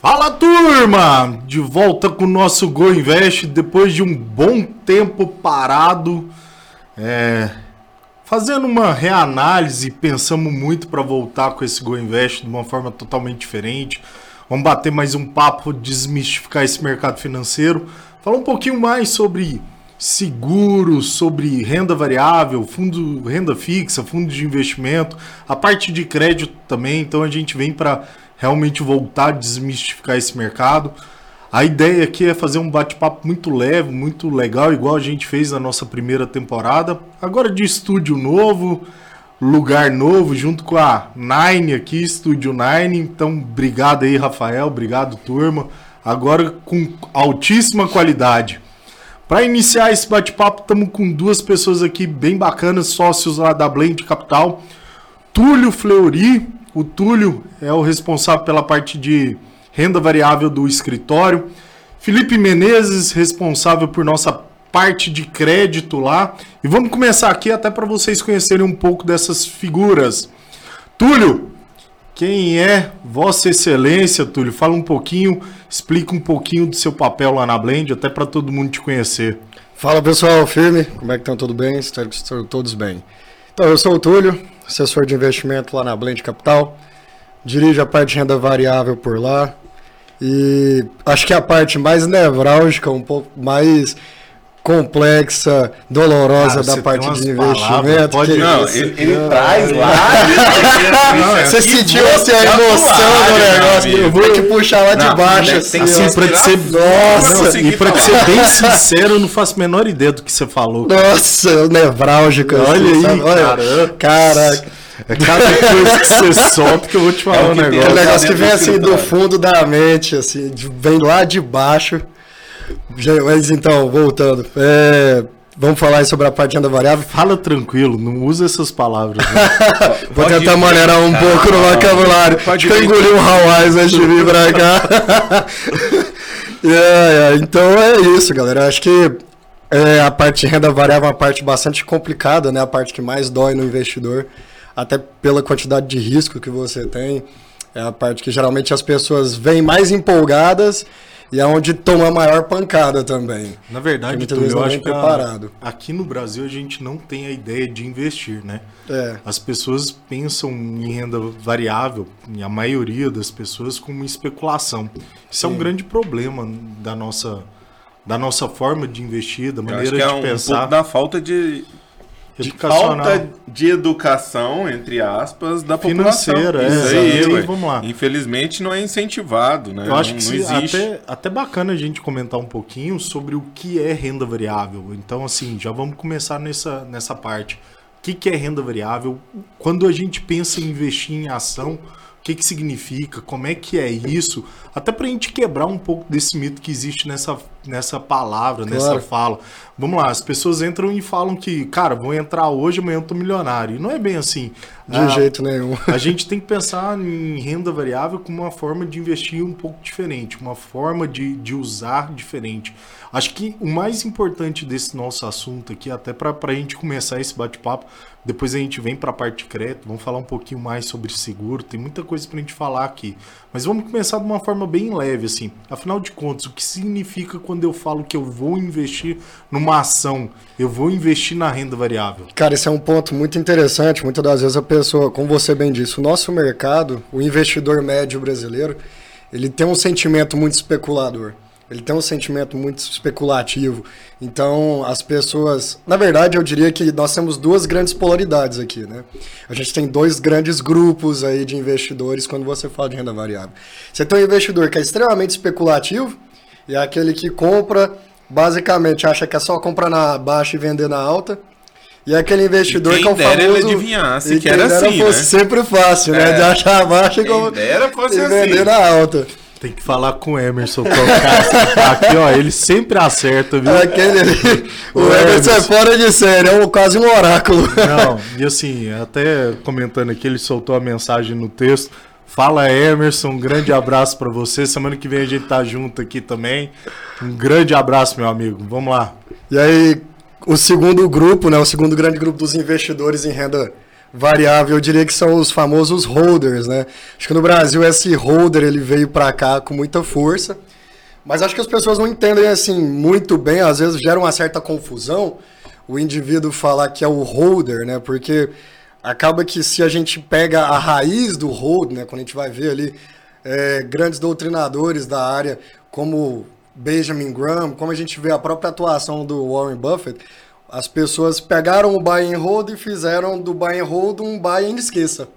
Fala turma! De volta com o nosso Go Invest depois de um bom tempo parado, é, fazendo uma reanálise, pensamos muito para voltar com esse Go Invest de uma forma totalmente diferente. Vamos bater mais um papo, desmistificar esse mercado financeiro, falar um pouquinho mais sobre seguros, sobre renda variável, fundo, renda fixa, fundo de investimento, a parte de crédito também. Então a gente vem para realmente voltar a desmistificar esse mercado. A ideia aqui é fazer um bate-papo muito leve, muito legal, igual a gente fez na nossa primeira temporada. Agora de estúdio novo, lugar novo, junto com a Nine aqui, Estúdio Nine. Então, obrigado aí, Rafael, obrigado, turma. Agora com altíssima qualidade. Para iniciar esse bate-papo, estamos com duas pessoas aqui bem bacanas, sócios lá da Blend Capital. Túlio Fleury, o Túlio é o responsável pela parte de renda variável do escritório. Felipe Menezes, responsável por nossa parte de crédito lá. E vamos começar aqui até para vocês conhecerem um pouco dessas figuras. Túlio, quem é Vossa Excelência, Túlio? Fala um pouquinho, explica um pouquinho do seu papel lá na Blend, até para todo mundo te conhecer. Fala pessoal, firme, como é que estão? Tudo bem? Espero que estão todos bem. Então, eu sou o Túlio, assessor de investimento lá na Blend Capital, dirijo a parte de renda variável por lá. E acho que a parte mais nevrálgica, um pouco mais complexa, dolorosa Cara, da parte de investimento. Pode... Que... Não, ele, ele traz lá. você sentiu assim, a emoção do negócio. Eu vou te puxar lá de baixo. Né, assim, assim pra ser... Nossa, e pra ser bem sincero, eu não faço a menor ideia do que você falou. Cara. Nossa, nevrálgica. Olha assim, aí, olha. Caraca. É cada coisa que você solta que eu vou te falar é um negócio. É um negócio que vem assim do fundo da mente, assim, vem lá de baixo. Mas então, voltando. É, vamos falar sobre a parte de renda variável. Fala tranquilo, não usa essas palavras. Né? Vou tentar maneirar um pouco no vocabulário. Acho que eu engoli um Hawaii antes de vir pra cá. é, é, então é isso, galera. Acho que é, a parte de renda variável é uma parte bastante complicada, né? A parte que mais dói no investidor, até pela quantidade de risco que você tem. É a parte que geralmente as pessoas vêm mais empolgadas e é onde toma a maior pancada também. Na verdade, tu, eu acho que preparado. A, aqui no Brasil a gente não tem a ideia de investir, né? É. As pessoas pensam em renda variável, e a maioria das pessoas, como especulação. Isso Sim. é um grande problema da nossa, da nossa forma de investir, da maneira de é um, pensar. Um pouco da falta de de falta de educação, entre aspas, da Financeira, população. Isso é, aí, vamos lá. Infelizmente não é incentivado, né? Eu acho não, que não existe. Até, até bacana a gente comentar um pouquinho sobre o que é renda variável. Então, assim, já vamos começar nessa, nessa parte. O que, que é renda variável? Quando a gente pensa em investir em ação, o que, que significa, como é que é isso, até para a gente quebrar um pouco desse mito que existe nessa, nessa palavra, claro. nessa fala. Vamos lá, as pessoas entram e falam que, cara, vou entrar hoje, amanhã eu tô milionário. E não é bem assim. De ah, jeito nenhum. A gente tem que pensar em renda variável como uma forma de investir um pouco diferente, uma forma de, de usar diferente. Acho que o mais importante desse nosso assunto aqui, até para a gente começar esse bate-papo, depois a gente vem para a parte de crédito, vamos falar um pouquinho mais sobre seguro, tem muita coisa para a gente falar aqui. Mas vamos começar de uma forma bem leve, assim. Afinal de contas, o que significa quando eu falo que eu vou investir numa ação, eu vou investir na renda variável? Cara, esse é um ponto muito interessante. Muitas das vezes a pessoa, como você bem disse, o nosso mercado, o investidor médio brasileiro, ele tem um sentimento muito especulador. Ele tem um sentimento muito especulativo. Então, as pessoas. Na verdade, eu diria que nós temos duas grandes polaridades aqui, né? A gente tem dois grandes grupos aí de investidores quando você fala de renda variável. Você tem um investidor que é extremamente especulativo, e é aquele que compra, basicamente, acha que é só comprar na baixa e vender na alta. E é aquele investidor que é o famoso... ele adivinhasse que era assim, né? sempre fácil, né? É. De achar a baixa e, como... e vender assim. na alta. Tem que falar com o Emerson. Tocar. Aqui, ó, ele sempre acerta, viu? Aquele ali. O, o Emerson, Emerson é fora de série, é um, quase um oráculo. Não, e assim, até comentando aqui, ele soltou a mensagem no texto. Fala Emerson, um grande abraço para você. Semana que vem a gente tá junto aqui também. Um grande abraço, meu amigo. Vamos lá. E aí, o segundo grupo, né, o segundo grande grupo dos investidores em renda variável, eu diria que são os famosos holders, né? Acho que no Brasil esse holder ele veio para cá com muita força, mas acho que as pessoas não entendem assim muito bem, às vezes gera uma certa confusão o indivíduo falar que é o holder, né? Porque acaba que se a gente pega a raiz do hold, né? Quando a gente vai ver ali é, grandes doutrinadores da área como Benjamin Graham, como a gente vê a própria atuação do Warren Buffett, as pessoas pegaram o buy and hold e fizeram do buy and hold um buy and esqueça.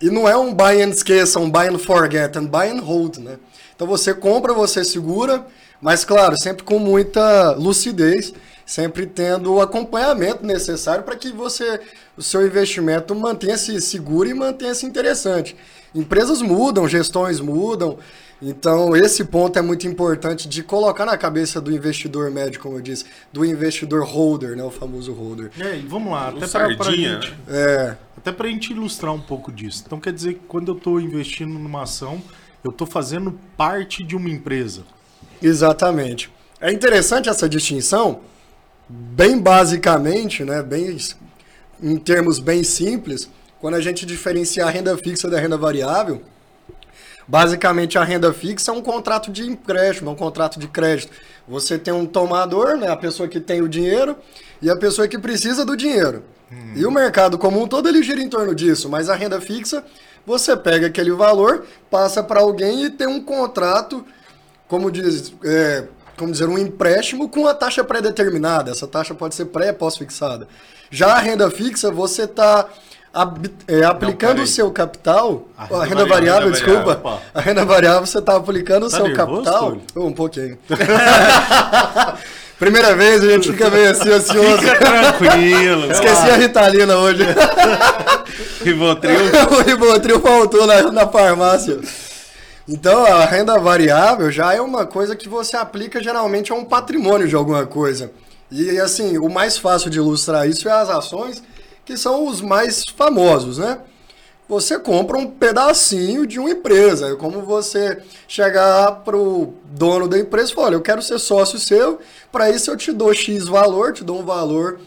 E não é um buy and esqueça, um buy and forget, é um buy and hold, né? Então você compra, você segura, mas claro, sempre com muita lucidez, sempre tendo o acompanhamento necessário para que você, o seu investimento mantenha-se seguro e mantenha-se interessante. Empresas mudam, gestões mudam, então, esse ponto é muito importante de colocar na cabeça do investidor médio, como eu disse, do investidor holder, né, o famoso holder. É, e vamos lá, até para a gente, é. até para a gente ilustrar um pouco disso. Então, quer dizer que quando eu estou investindo numa ação, eu estou fazendo parte de uma empresa. Exatamente. É interessante essa distinção, bem basicamente, né, bem em termos bem simples, quando a gente diferencia a renda fixa da renda variável Basicamente, a renda fixa é um contrato de empréstimo, é um contrato de crédito. Você tem um tomador, né, a pessoa que tem o dinheiro, e a pessoa que precisa do dinheiro. Hum. E o mercado comum todo ele gira em torno disso, mas a renda fixa, você pega aquele valor, passa para alguém e tem um contrato, como diz, é, como dizer, um empréstimo com a taxa pré-determinada. Essa taxa pode ser pré pós-fixada. Já a renda fixa, você está é, aplicando o seu capital, a renda, a renda variável, variável, desculpa, variável, a renda variável você está aplicando o tá seu nervoso, capital. Oh, um pouquinho. Primeira vez a gente fica meio assim ansioso. Fica tranquilo. Esqueci a Ritalina hoje. Ribotril. o Ribotril faltou na, na farmácia. Então, a renda variável já é uma coisa que você aplica geralmente a um patrimônio de alguma coisa. E assim, o mais fácil de ilustrar isso é as ações que são os mais famosos, né? Você compra um pedacinho de uma empresa. É como você chegar para o dono da empresa e falar: olha, eu quero ser sócio seu, para isso eu te dou X valor, te dou um valor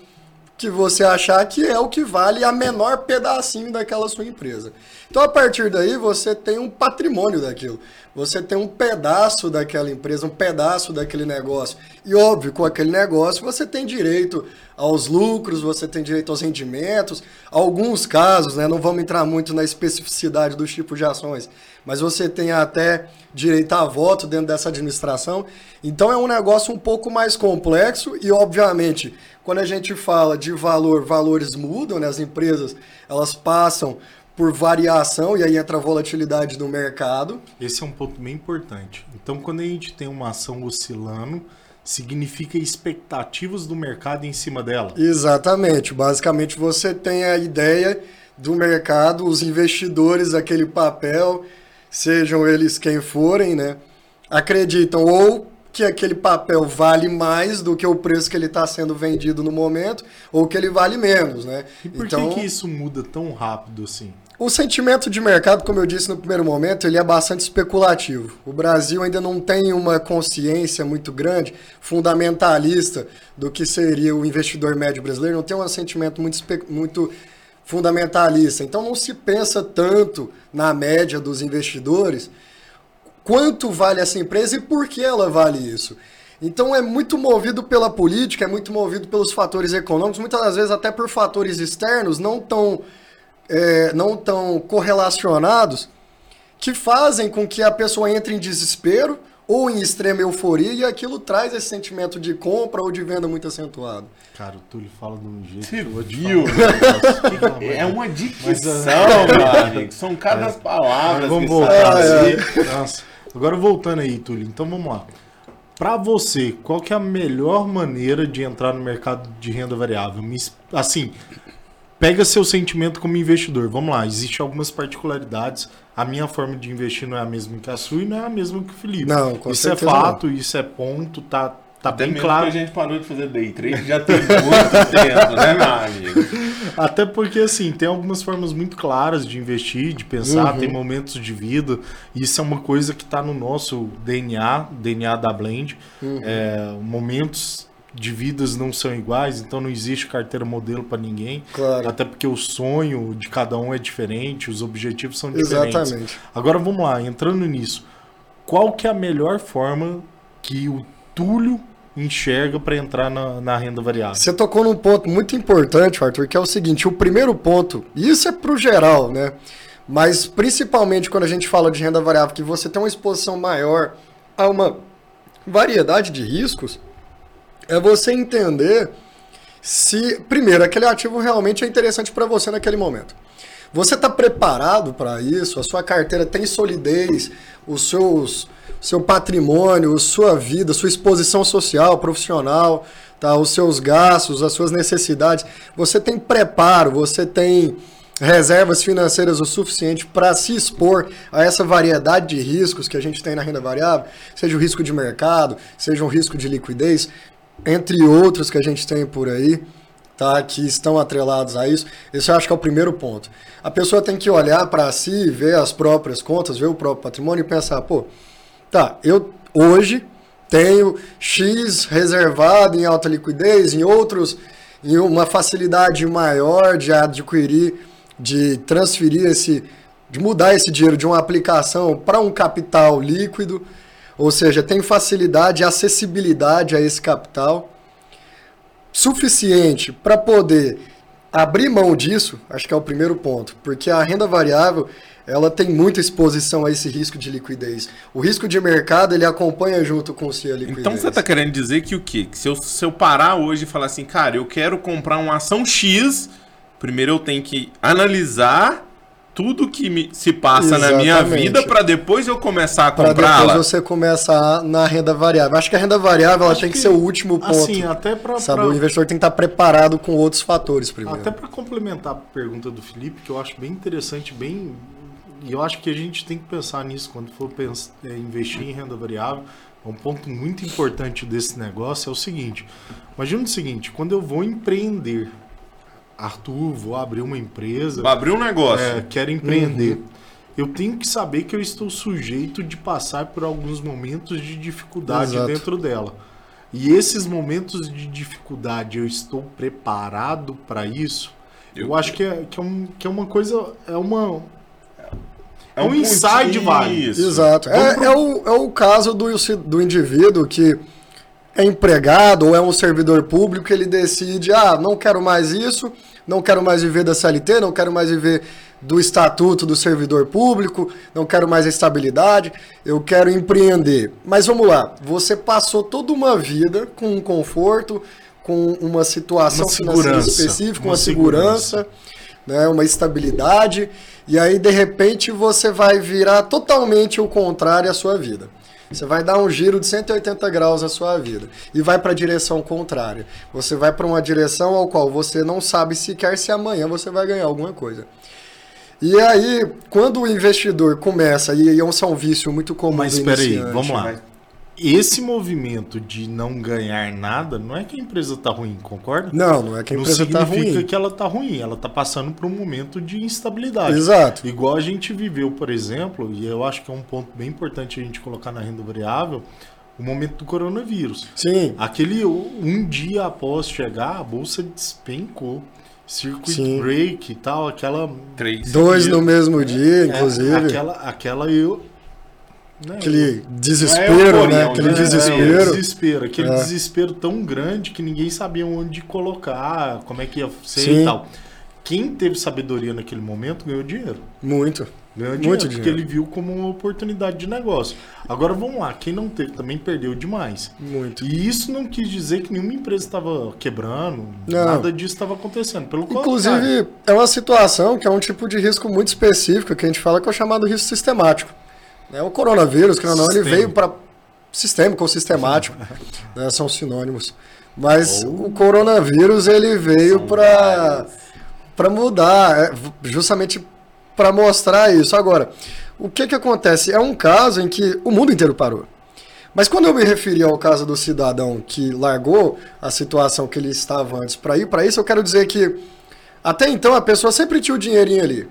que você achar que é o que vale a menor pedacinho daquela sua empresa. Então, a partir daí, você tem um patrimônio daquilo. Você tem um pedaço daquela empresa, um pedaço daquele negócio. E, óbvio, com aquele negócio, você tem direito aos lucros, você tem direito aos rendimentos. Alguns casos, né, não vamos entrar muito na especificidade dos tipos de ações, mas você tem até direito a voto dentro dessa administração. Então, é um negócio um pouco mais complexo e, obviamente, quando a gente fala de valor, valores mudam, né? As empresas, elas passam por variação e aí entra a volatilidade do mercado. Esse é um ponto bem importante. Então, quando a gente tem uma ação oscilando, significa expectativas do mercado em cima dela. Exatamente. Basicamente, você tem a ideia do mercado, os investidores daquele papel, sejam eles quem forem, né? Acreditam ou que aquele papel vale mais do que o preço que ele está sendo vendido no momento, ou que ele vale menos, né? E por então, que, que isso muda tão rápido assim? O sentimento de mercado, como eu disse no primeiro momento, ele é bastante especulativo. O Brasil ainda não tem uma consciência muito grande, fundamentalista, do que seria o investidor médio brasileiro, não tem um sentimento muito, muito fundamentalista. Então não se pensa tanto na média dos investidores quanto vale essa empresa e por que ela vale isso. Então é muito movido pela política, é muito movido pelos fatores econômicos, muitas das vezes até por fatores externos não tão, é, não tão correlacionados, que fazem com que a pessoa entre em desespero ou em extrema euforia e aquilo traz esse sentimento de compra ou de venda muito acentuado. Cara, o Túlio fala de um jeito que viu? é uma dicção, Mas, uh... São cada é. palavras. Vamos voltar. Ah, é. Nossa. Agora voltando aí, Túlio, então vamos lá. Para você, qual que é a melhor maneira de entrar no mercado de renda variável? Assim, pega seu sentimento como investidor. Vamos lá, existem algumas particularidades. A minha forma de investir não é a mesma que a sua e não é a mesma que o Felipe. Não, com Isso é fato, não. isso é ponto, tá, Tá Até bem claro. que a gente parou de fazer day trade já tem muito tempo, né, meu amigo? Até porque, assim, tem algumas formas muito claras de investir, de pensar, uhum. tem momentos de vida. Isso é uma coisa que está no nosso DNA, DNA da Blend. Uhum. É, momentos de vidas não são iguais, então não existe carteira modelo para ninguém. Claro. Até porque o sonho de cada um é diferente, os objetivos são diferentes. Exatamente. Agora vamos lá, entrando nisso. Qual que é a melhor forma que o Túlio enxerga para entrar na, na, renda variável? Você tocou num ponto muito importante, Arthur, que é o seguinte: o primeiro ponto, isso é para o geral, né? Mas principalmente quando a gente fala de renda variável, que você tem uma exposição maior a uma variedade de riscos, é você entender se, primeiro, aquele ativo realmente é interessante para você naquele momento. Você está preparado para isso? A sua carteira tem solidez? Os seus, seu patrimônio, sua vida, sua exposição social, profissional, tá? os seus gastos, as suas necessidades. Você tem preparo, você tem reservas financeiras o suficiente para se expor a essa variedade de riscos que a gente tem na renda variável, seja o risco de mercado, seja um risco de liquidez entre outros que a gente tem por aí, tá, que estão atrelados a isso. Esse eu acho que é o primeiro ponto. A pessoa tem que olhar para si, ver as próprias contas, ver o próprio patrimônio e pensar, pô, tá, eu hoje tenho X reservado em alta liquidez, em outros, em uma facilidade maior de adquirir, de transferir esse, de mudar esse dinheiro de uma aplicação para um capital líquido ou seja, tem facilidade e acessibilidade a esse capital suficiente para poder abrir mão disso, acho que é o primeiro ponto, porque a renda variável ela tem muita exposição a esse risco de liquidez. O risco de mercado ele acompanha junto com o a liquidez. Então você está querendo dizer que o quê? Que se eu, se eu parar hoje e falar assim, cara, eu quero comprar uma ação X, primeiro eu tenho que analisar tudo que me, se passa Exatamente. na minha vida para depois eu começar a comprá-la. Para depois você começar na renda variável. Acho que a renda variável ela tem que, que, ser o último ponto. Assim, até pra, sabe? Pra... O investidor tem que estar preparado com outros fatores primeiro. Até para complementar a pergunta do Felipe, que eu acho bem interessante, bem e eu acho que a gente tem que pensar nisso quando for pensar, é, investir em renda variável. Um ponto muito importante desse negócio é o seguinte: imagina o seguinte, quando eu vou empreender, Arthur, vou abrir uma empresa. Vou abrir um negócio. É, quero empreender. Uhum. Eu tenho que saber que eu estou sujeito de passar por alguns momentos de dificuldade Exato. dentro dela. E esses momentos de dificuldade, eu estou preparado para isso? Eu, eu acho que é, que, é um, que é uma coisa. É uma. É um, um insight válido. Exato. É, pro... é, o, é o caso do, do indivíduo que é empregado ou é um servidor público, ele decide, ah, não quero mais isso, não quero mais viver da CLT, não quero mais viver do estatuto do servidor público, não quero mais a estabilidade, eu quero empreender. Mas vamos lá, você passou toda uma vida com um conforto, com uma situação uma financeira específica, uma, uma segurança, segurança, né, uma estabilidade, e aí de repente você vai virar totalmente o contrário à sua vida. Você vai dar um giro de 180 graus na sua vida e vai para a direção contrária. Você vai para uma direção ao qual você não sabe sequer se amanhã você vai ganhar alguma coisa. E aí, quando o investidor começa, e é um, vício muito comum Mas espera aí, vamos lá esse movimento de não ganhar nada não é que a empresa está ruim, concorda? Não, não é que a empresa está ruim. Não significa que ela está ruim, ela está passando por um momento de instabilidade. Exato. Igual a gente viveu, por exemplo, e eu acho que é um ponto bem importante a gente colocar na renda variável, o momento do coronavírus. Sim. Aquele um dia após chegar, a bolsa despencou. Circuit Sim. break e tal, aquela. Três. Dois no mesmo dia, é, inclusive. aquela, aquela eu, Aquele desespero, é né? Aquele né? desespero. É, desespero. Aquele é. desespero tão grande que ninguém sabia onde colocar, como é que ia ser Sim. e tal. Quem teve sabedoria naquele momento ganhou dinheiro. Muito. Ganhou dinheiro, Muito porque dinheiro. ele viu como uma oportunidade de negócio. Agora vamos lá, quem não teve também perdeu demais. Muito. E isso não quis dizer que nenhuma empresa estava quebrando, não. nada disso estava acontecendo. Pelo Inclusive, contrário. é uma situação que é um tipo de risco muito específico que a gente fala que é o chamado risco sistemático. Né? O coronavírus, que não, ele veio para sistêmico ou sistemático, né? são sinônimos. Mas o coronavírus ele veio para para mudar, é, justamente para mostrar isso. Agora, o que que acontece? É um caso em que o mundo inteiro parou. Mas quando eu me referi ao caso do cidadão que largou a situação que ele estava antes para ir para isso, eu quero dizer que até então a pessoa sempre tinha o dinheirinho ali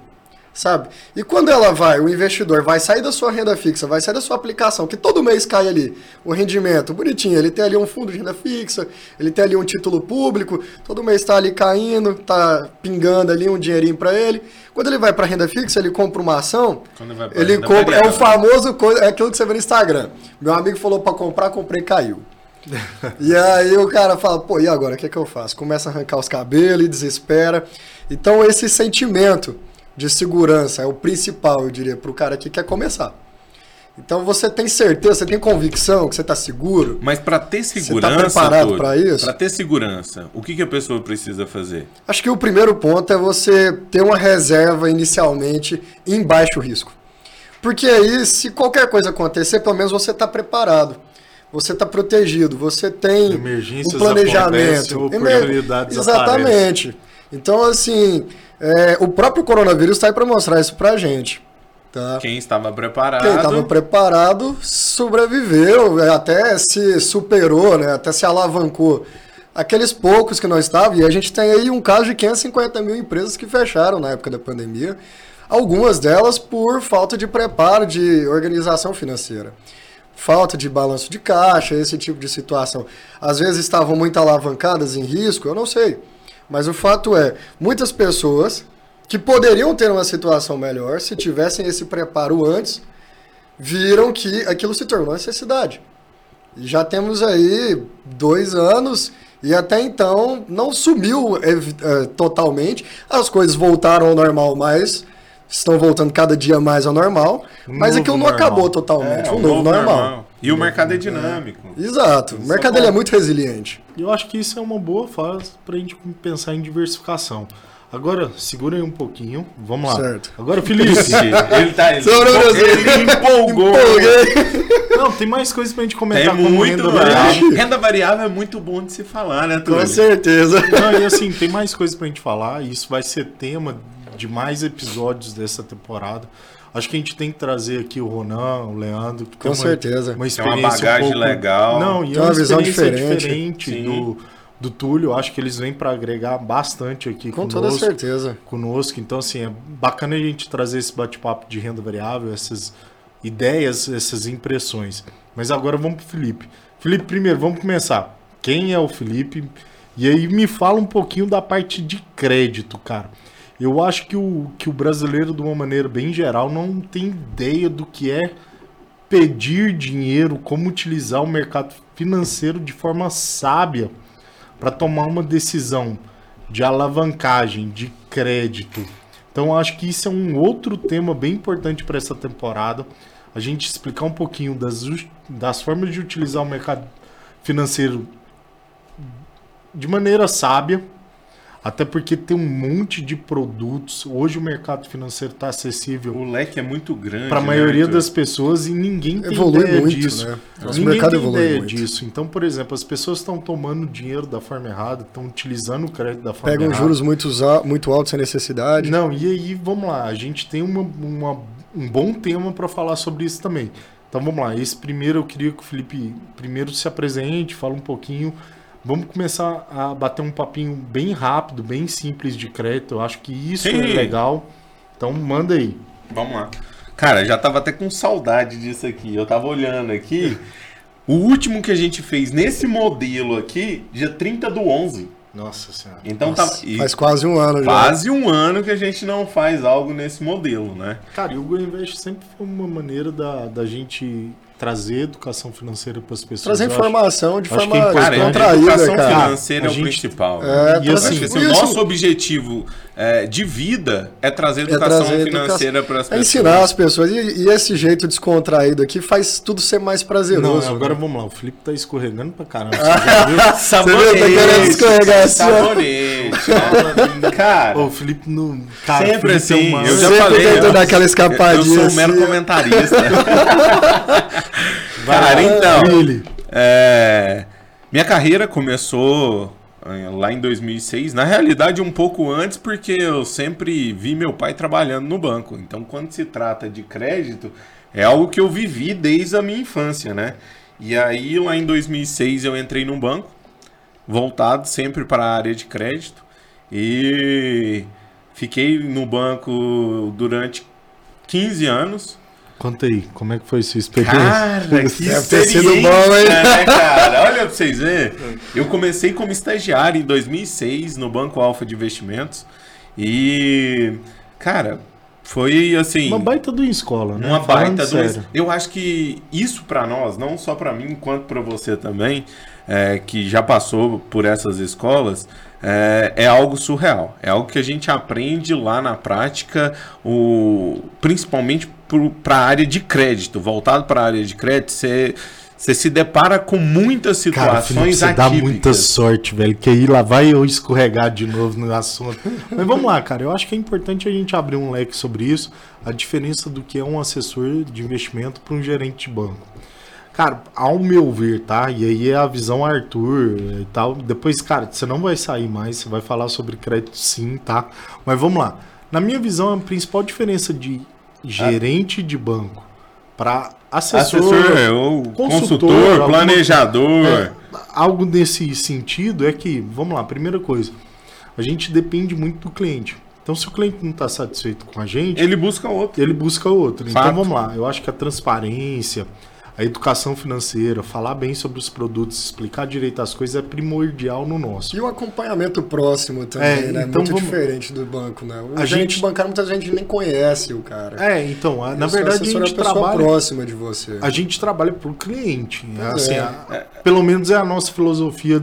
sabe? E quando ela vai, o investidor vai sair da sua renda fixa, vai sair da sua aplicação, que todo mês cai ali o rendimento bonitinho, ele tem ali um fundo de renda fixa, ele tem ali um título público, todo mês está ali caindo, tá pingando ali um dinheirinho para ele. Quando ele vai para renda fixa, ele compra uma ação, ele, ele compra, é o famoso, é aquilo que você vê no Instagram. Meu amigo falou para comprar, comprei, caiu. e aí o cara fala, pô, e agora, o que é que eu faço? Começa a arrancar os cabelos e desespera. Então esse sentimento de segurança é o principal, eu diria, para o cara que quer começar. Então você tem certeza, você tem convicção que você está seguro. Mas para ter tá segurança, você está preparado para isso? Para ter segurança, o que, que a pessoa precisa fazer? Acho que o primeiro ponto é você ter uma reserva inicialmente em baixo risco. Porque aí, se qualquer coisa acontecer, pelo menos você está preparado. Você está protegido, você tem um planejamento. Emer... Exatamente. Aparecem. Então, assim, é, o próprio coronavírus está aí para mostrar isso para a gente. Tá? Quem estava preparado. Quem estava preparado sobreviveu, até se superou, né? até se alavancou. Aqueles poucos que não estavam, e a gente tem aí um caso de 550 mil empresas que fecharam na época da pandemia, algumas delas por falta de preparo de organização financeira. Falta de balanço de caixa, esse tipo de situação. Às vezes estavam muito alavancadas em risco, eu não sei. Mas o fato é, muitas pessoas que poderiam ter uma situação melhor se tivessem esse preparo antes, viram que aquilo se tornou necessidade. E já temos aí dois anos e até então não sumiu é, totalmente. As coisas voltaram ao normal, mas estão voltando cada dia mais ao normal. mas aquilo não normal. acabou totalmente. É, um novo, normal. normal. E o mercado é dinâmico. É. Exato. O mercado é ele é muito resiliente. Eu acho que isso é uma boa fase para a gente pensar em diversificação. Agora, segurem um pouquinho. Vamos lá. Certo. Agora, Felipe. ele tá. Ele, ele empolgou. Não, tem mais coisas pra gente comentar tem como renda variável. Renda variável é muito bom de se falar, né, Túlio? Com certeza. Não, e assim, tem mais coisas pra gente falar. E isso vai ser tema de mais episódios dessa temporada. Acho que a gente tem que trazer aqui o Ronan, o Leandro. Que Com certeza. Uma experiência. uma bagagem um pouco... legal. Não, e é uma, uma visão diferente, diferente do, do Túlio. Acho que eles vêm para agregar bastante aqui Com conosco, toda certeza. Conosco. Então, assim, é bacana a gente trazer esse bate-papo de renda variável, essas ideias, essas impressões. Mas agora vamos para Felipe. Felipe, primeiro, vamos começar. Quem é o Felipe? E aí me fala um pouquinho da parte de crédito, cara. Eu acho que o, que o brasileiro, de uma maneira bem geral, não tem ideia do que é pedir dinheiro, como utilizar o mercado financeiro de forma sábia para tomar uma decisão de alavancagem, de crédito. Então, acho que isso é um outro tema bem importante para essa temporada. A gente explicar um pouquinho das, das formas de utilizar o mercado financeiro de maneira sábia até porque tem um monte de produtos. Hoje o mercado financeiro está acessível. O leque é muito grande. Para a né, maioria né, das pessoas e ninguém tem evolui ideia muito, disso. Né? Nosso ninguém mercado tem ideia muito. disso. Então, por exemplo, as pessoas estão tomando dinheiro da forma errada, estão utilizando o crédito da forma Pegam errada. Pegam juros muito, muito altos sem necessidade. Não, e aí, vamos lá. A gente tem uma, uma um bom tema para falar sobre isso também. Então vamos lá. Esse primeiro eu queria que o Felipe primeiro se apresente, fale um pouquinho Vamos começar a bater um papinho bem rápido, bem simples de crédito. Eu acho que isso Sim. é legal. Então manda aí. Vamos lá. Cara, já tava até com saudade disso aqui. Eu tava olhando aqui. O último que a gente fez nesse modelo aqui, dia 30 do 11. Nossa senhora. Então Nossa, tá. Faz quase um ano já. Quase um ano que a gente não faz algo nesse modelo, né? Cara, e o GoInvest sempre foi uma maneira da, da gente trazer educação financeira para as pessoas. Trazer informação de forma é contraída, a educação cara. financeira é o principal. É, e assim, assim, o nosso objetivo é, de vida é trazer educação é trazer financeira para as pessoas. É ensinar as pessoas. E, e, esse jeito descontraído aqui faz tudo ser mais prazeroso. Não, agora né? vamos lá. O Felipe tá escorregando para caramba. Você já viu? Sabonete. Você viu? Tá querendo escorregar assim. Sabonete. cara. O Felipe não... Cara, sempre assim. Uma... Eu já sempre falei. Tentando aquela escapadinha. Eu sou um mero assim. comentarista. Cara, então. É, minha carreira começou lá em 2006. Na realidade, um pouco antes, porque eu sempre vi meu pai trabalhando no banco. Então, quando se trata de crédito, é algo que eu vivi desde a minha infância, né? E aí, lá em 2006, eu entrei num banco, voltado sempre para a área de crédito. E Fiquei no banco durante 15 anos. Conta aí, como é que foi sua experiência? Cara, que experiência, bom, hein? né, cara? Olha pra vocês verem. Eu comecei como estagiário em 2006 no Banco Alfa de Investimentos. E, cara, foi assim... Uma baita do escola, né? Uma Falando baita do... sério. Eu acho que isso pra nós, não só pra mim, quanto pra você também, é, que já passou por essas escolas, é, é algo surreal. É algo que a gente aprende lá na prática, o, principalmente para a área de crédito. Voltado para a área de crédito, você você se depara com muitas Cara, Felipe, situações você dá muita sorte, velho, que aí lá vai eu escorregar de novo no assunto. Mas vamos lá, cara, eu acho que é importante a gente abrir um leque sobre isso, a diferença do que é um assessor de investimento para um gerente de banco. Cara, ao meu ver, tá? E aí é a visão Arthur e tal. Depois, cara, você não vai sair mais, você vai falar sobre crédito sim, tá? Mas vamos lá. Na minha visão, a principal diferença de gerente de banco para assessor, Assessor, é, ou consultor, consultor, planejador. é, algo nesse sentido é que, vamos lá, primeira coisa, a gente depende muito do cliente. Então, se o cliente não está satisfeito com a gente, Ele busca outro. ele busca outro. Fato. Então, vamos lá, eu acho que a transparência, a educação financeira, falar bem sobre os produtos, explicar direito as coisas é primordial no nosso. E o acompanhamento próximo também, É, né? então Muito vamos- diferente do banco, né? O A gente- bancário muita gente nem conhece o cara. É, então, a- na verdade, a é gente trabalha. próxima de você. A gente trabalha pro cliente. né? Assim, é. a- pelo menos é a nossa filosofia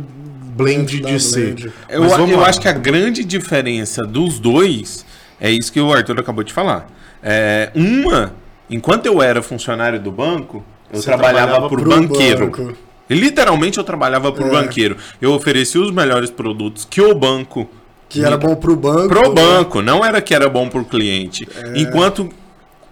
blend Dentro de ser. blend. Eu, eu lá. acho que a grande diferença dos dois é isso que o Arthur acabou de falar. É, uma, enquanto eu era funcionário do banco, eu Você trabalhava, trabalhava por banqueiro. banco. Literalmente eu trabalhava por É. banqueiro. Eu oferecia os melhores produtos que o banco Que era bom pro banco. pro né? banco, não era que era bom pro cliente. É. Enquanto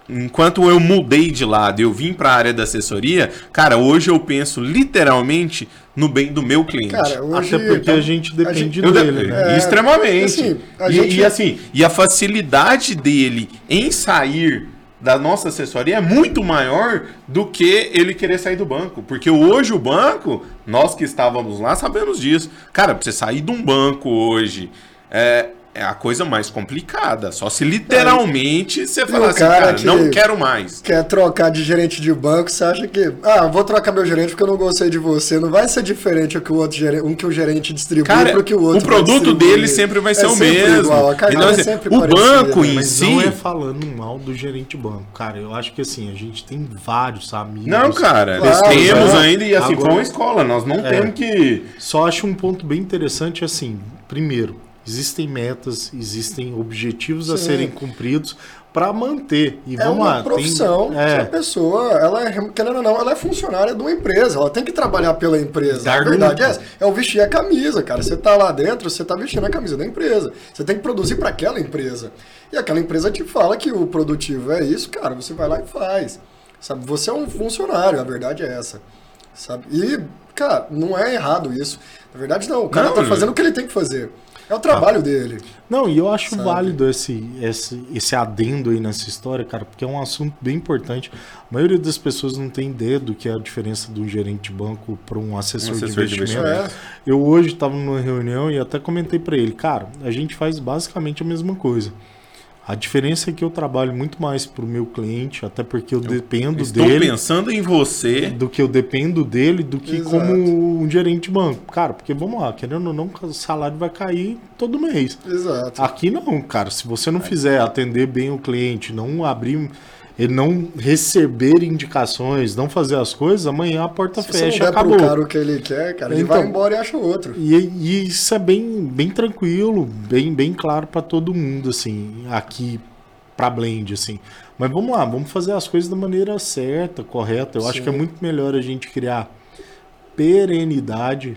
enquanto eu mudei de lado, eu vim para a área da assessoria, cara, hoje eu penso literalmente no bem do meu cliente. Cara, hoje. Até porque a gente depende gente- Eu dele, de- né? É, extremamente. assim, a e, gente- e assim, e a facilidade dele em sair da nossa assessoria é muito maior do que ele querer sair do banco. Porque hoje o banco, nós que estávamos lá sabemos disso. Cara, pra você sair de um banco hoje é, é a coisa mais complicada. Só se literalmente você falar o assim, cara cara, que- não quero mais. Quer trocar de gerente de banco, você acha que. Ah, vou trocar meu gerente porque eu não gostei de você. Não vai ser diferente o que o outro gerente, um que o gerente distribui Cara, pro que o outro o produto dele sempre vai É ser o sempre mesmo. igual, Então, é assim, sempre o parecida, banco em Mas si. não é falando mal do gerente de banco. Cara, eu acho que assim, a gente tem vários amigos. Não, cara, Claro, temos já. ainda, e assim, Agora- foi uma escola, nós não É. temos que. Só acho um ponto bem interessante assim. Primeiro, existem metas, existem objetivos a Sim. serem cumpridos para manter. E É vamos uma lá. tem- profissão que a é, pessoa, ela é, querendo ou não, ela é funcionária de uma empresa, ela tem que trabalhar pela empresa. Dar a verdade é é o vestir a camisa, cara. Você tá lá dentro, você tá vestindo a camisa da empresa. Você tem que produzir para aquela empresa. E aquela empresa te fala que o produtivo é isso, cara, você vai lá e faz. Sabe, você é um funcionário, a verdade é essa. Sabe? E, cara, não é errado isso. Na verdade não, o cara Não, tá fazendo o que ele tem que fazer. É o trabalho dele. Não, e eu acho Sabe? válido esse, esse, esse adendo aí nessa história, cara, porque é um assunto bem importante. A maioria das pessoas não tem ideia do que é a diferença de um gerente de banco para um assessor, Um assessor de de investimento. investimento. É. Eu hoje estava numa reunião e até comentei para ele, cara, a gente faz basicamente a mesma coisa. A diferença é que eu trabalho muito mais pro meu cliente, até porque eu, dependo Estou dele pensando em você. do que eu dependo dele do que Exato. como um gerente de banco. Cara, porque vamos lá, querendo ou não, o salário vai cair todo mês. Exato. Aqui não, cara. Se você não fizer atender bem o cliente, não abrir, ele não receber indicações, não fazer as coisas, amanhã a porta Se você não fecha, der acabou. pro cara o que ele quer, cara, ele Então- vai embora e acha outro. E, e isso é bem, bem tranquilo, bem, bem claro pra todo mundo, assim, aqui pra Blend, assim. Mas vamos lá, vamos fazer as coisas da maneira certa, correta. Eu acho Sim. que é muito melhor a gente criar perenidade,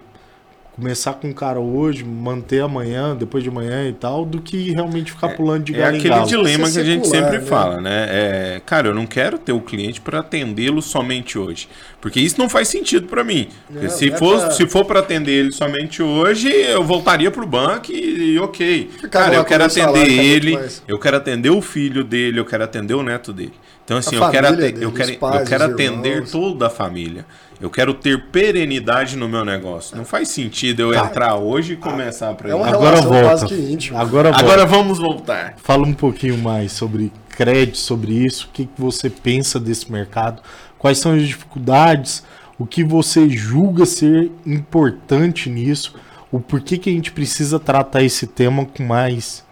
começar com o cara hoje, manter amanhã, depois de amanhã e tal, do que realmente ficar pulando de É galho em aquele galo. dilema que é a gente sempre né? fala, né? É, cara, eu não quero ter o cliente para atendê-lo somente hoje, porque isso não faz sentido para mim. Porque Não, se, é for, pra- se for para atender ele somente hoje, eu voltaria pro banco e, e ok. Ficava cara, eu quero salário, atender que é ele, eu quero atender o filho dele, eu quero atender o neto dele. Então assim, A eu quero, dele, eu quero, pais, eu quero atender irmãos. toda a família. Eu quero ter perenidade no meu negócio. Não faz sentido eu tá. entrar hoje e começar para é uma Agora volta. Agora, Agora vamos voltar. Fala um pouquinho mais sobre crédito, sobre isso. O que, que você pensa desse mercado? Quais são as dificuldades? O que você julga ser importante nisso? O porquê que a gente precisa tratar esse tema com mais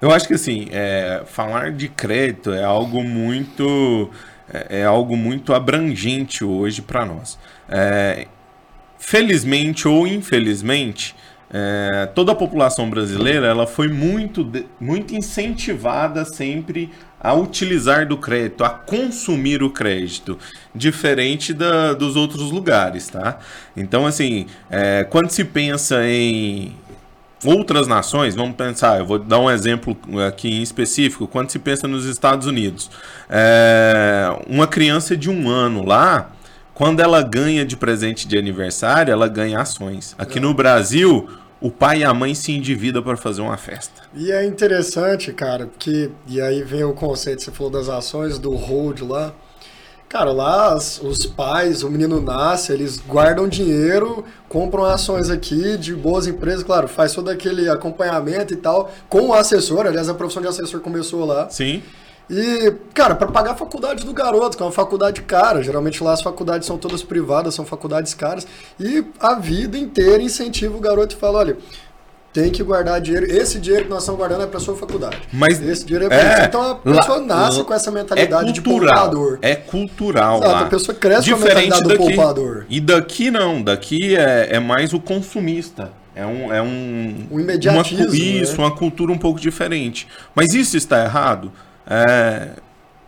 eu acho que assim, é, falar de crédito é algo muito é, é algo muito abrangente hoje para nós. É, felizmente ou infelizmente, é, toda a população brasileira ela foi muito, muito incentivada sempre a utilizar do crédito, a consumir o crédito, diferente da, dos outros lugares, tá? Então, assim, é, quando se pensa em outras nações, vamos pensar, eu vou dar um exemplo aqui em específico, quando se pensa nos Estados Unidos, é, uma criança de um ano lá, quando ela ganha de presente de aniversário, ela ganha ações. Aqui no Brasil, o pai e a mãe se endividam para fazer uma festa. E é interessante, cara, porque, e aí vem o conceito, você falou das ações, do hold lá, Cara, lá os pais, o menino nasce, eles guardam dinheiro, compram ações aqui de boas empresas, claro, faz todo aquele acompanhamento e tal, com o assessor, aliás, a profissão de assessor começou lá. Sim. E, cara, para pagar a faculdade do garoto, que é uma faculdade cara, geralmente lá as faculdades são todas privadas, são faculdades caras, e a vida inteira incentiva o garoto e fala: olha, tem que guardar dinheiro. Esse dinheiro que nós estamos guardando é para sua faculdade. Mas esse dinheiro é, é Então a pessoa nasce com essa mentalidade é de poupador. É cultural. Exato, lá. a pessoa cresce Diferente com a mentalidade daqui. do poupador. E daqui não, daqui é, é mais o consumista. É um, é um, um imediatismo. Uma, isso, né? uma cultura um pouco diferente. Mas isso está errado? É,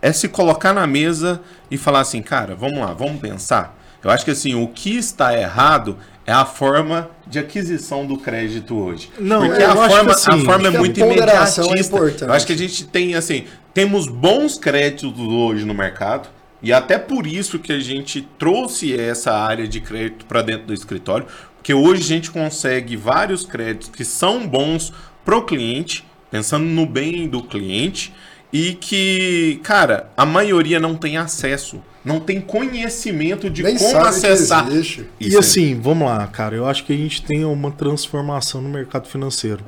é se colocar na mesa e falar assim, cara, vamos lá, vamos pensar. Eu acho que assim, o que está errado é a forma de aquisição do crédito hoje. Não, Porque a forma, assim, a forma é muito imediatista. É eu acho que a gente tem, assim, temos bons créditos hoje no mercado. E até por isso que a gente trouxe essa área de crédito para dentro do escritório. Porque hoje a gente consegue vários créditos que são bons para o cliente, pensando no bem do cliente. E que, cara, a maioria não tem acesso não tem conhecimento de Nem como acessar. E assim, vamos lá, cara. Eu acho que a gente tem uma transformação no mercado financeiro.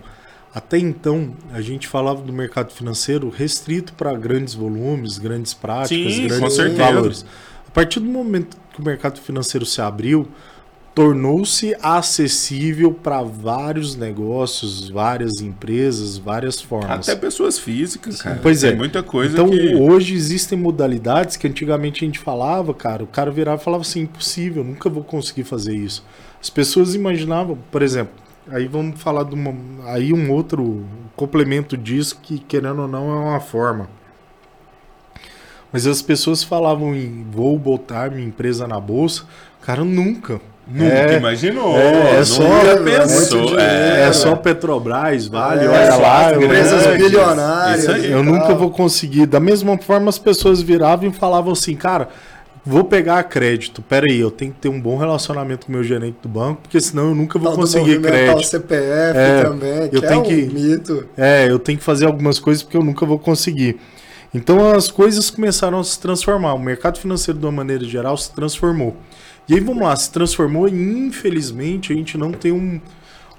Até então, a gente falava do mercado financeiro restrito para grandes volumes, grandes práticas, Sim, grandes valores. A partir do momento que o mercado financeiro se abriu, tornou-se acessível para vários negócios, várias empresas, várias formas. Até pessoas físicas, cara. Pois é. Tem muita coisa Então, que... hoje existem modalidades que antigamente a gente falava, cara, o cara virava e falava assim, impossível, nunca vou conseguir fazer isso. As pessoas imaginavam, por exemplo, aí vamos falar de uma, aí um outro complemento disso que querendo ou não é uma forma. Mas as pessoas falavam em vou botar minha empresa na bolsa, cara, nunca Nunca é, imaginou. É, é só, pensou. É, é, só Petrobras, vale, é, olha lá. Empresas eu, bilionárias. Eu nunca vou conseguir. Da mesma forma, as pessoas viravam e falavam assim, cara, vou pegar crédito. Pera aí, eu tenho que ter um bom relacionamento com o meu gerente do banco, porque senão eu nunca vou Tal conseguir crédito. CPF é, também, eu que tenho é um que, mito. É, eu tenho que fazer algumas coisas porque eu nunca vou conseguir. Então as coisas começaram a se transformar. O mercado financeiro, de uma maneira geral, se transformou. E aí, vamos lá, se transformou e infelizmente a gente não tem um,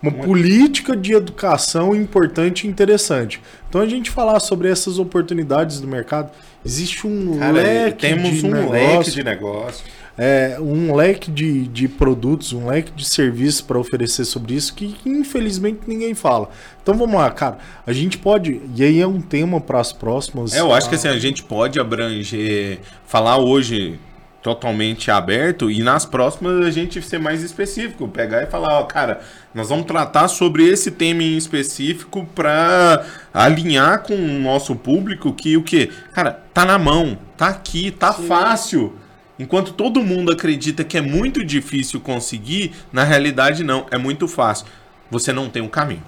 uma política de educação importante e interessante. Então a gente falar sobre essas oportunidades do mercado, existe um Cara, leque temos de um negócio, leque de negócio. É, um leque de, de produtos, um leque de serviços para oferecer sobre isso que infelizmente ninguém fala. Então vamos lá, cara. A gente pode. E aí é um tema para as próximas. É, eu acho que assim, a gente pode abranger. Falar hoje totalmente aberto e nas próximas a gente ser mais específico, pegar e falar, ó, cara, nós vamos tratar sobre esse tema em específico para alinhar com o nosso público que o que, cara, tá na mão, tá aqui, tá Sim. fácil. Enquanto todo mundo acredita que é muito difícil conseguir, na realidade não, é muito fácil. Você não tem um caminho.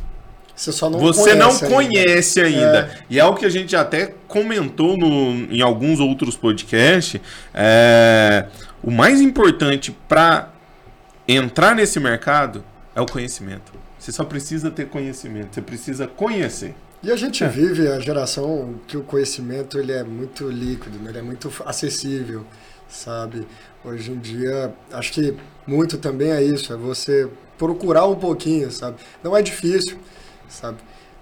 Você só não Você conhece não conhece ainda. É. E é o que a gente até comentou no, em alguns outros podcasts. É, o mais importante para entrar nesse mercado é o conhecimento. Você só precisa ter conhecimento. Você precisa conhecer. E a gente é. vive a geração que o conhecimento ele é muito líquido, né? ele é muito acessível. sabe? Hoje em dia, acho que muito também é isso, é você procurar um pouquinho, sabe? Não é difícil, sabe?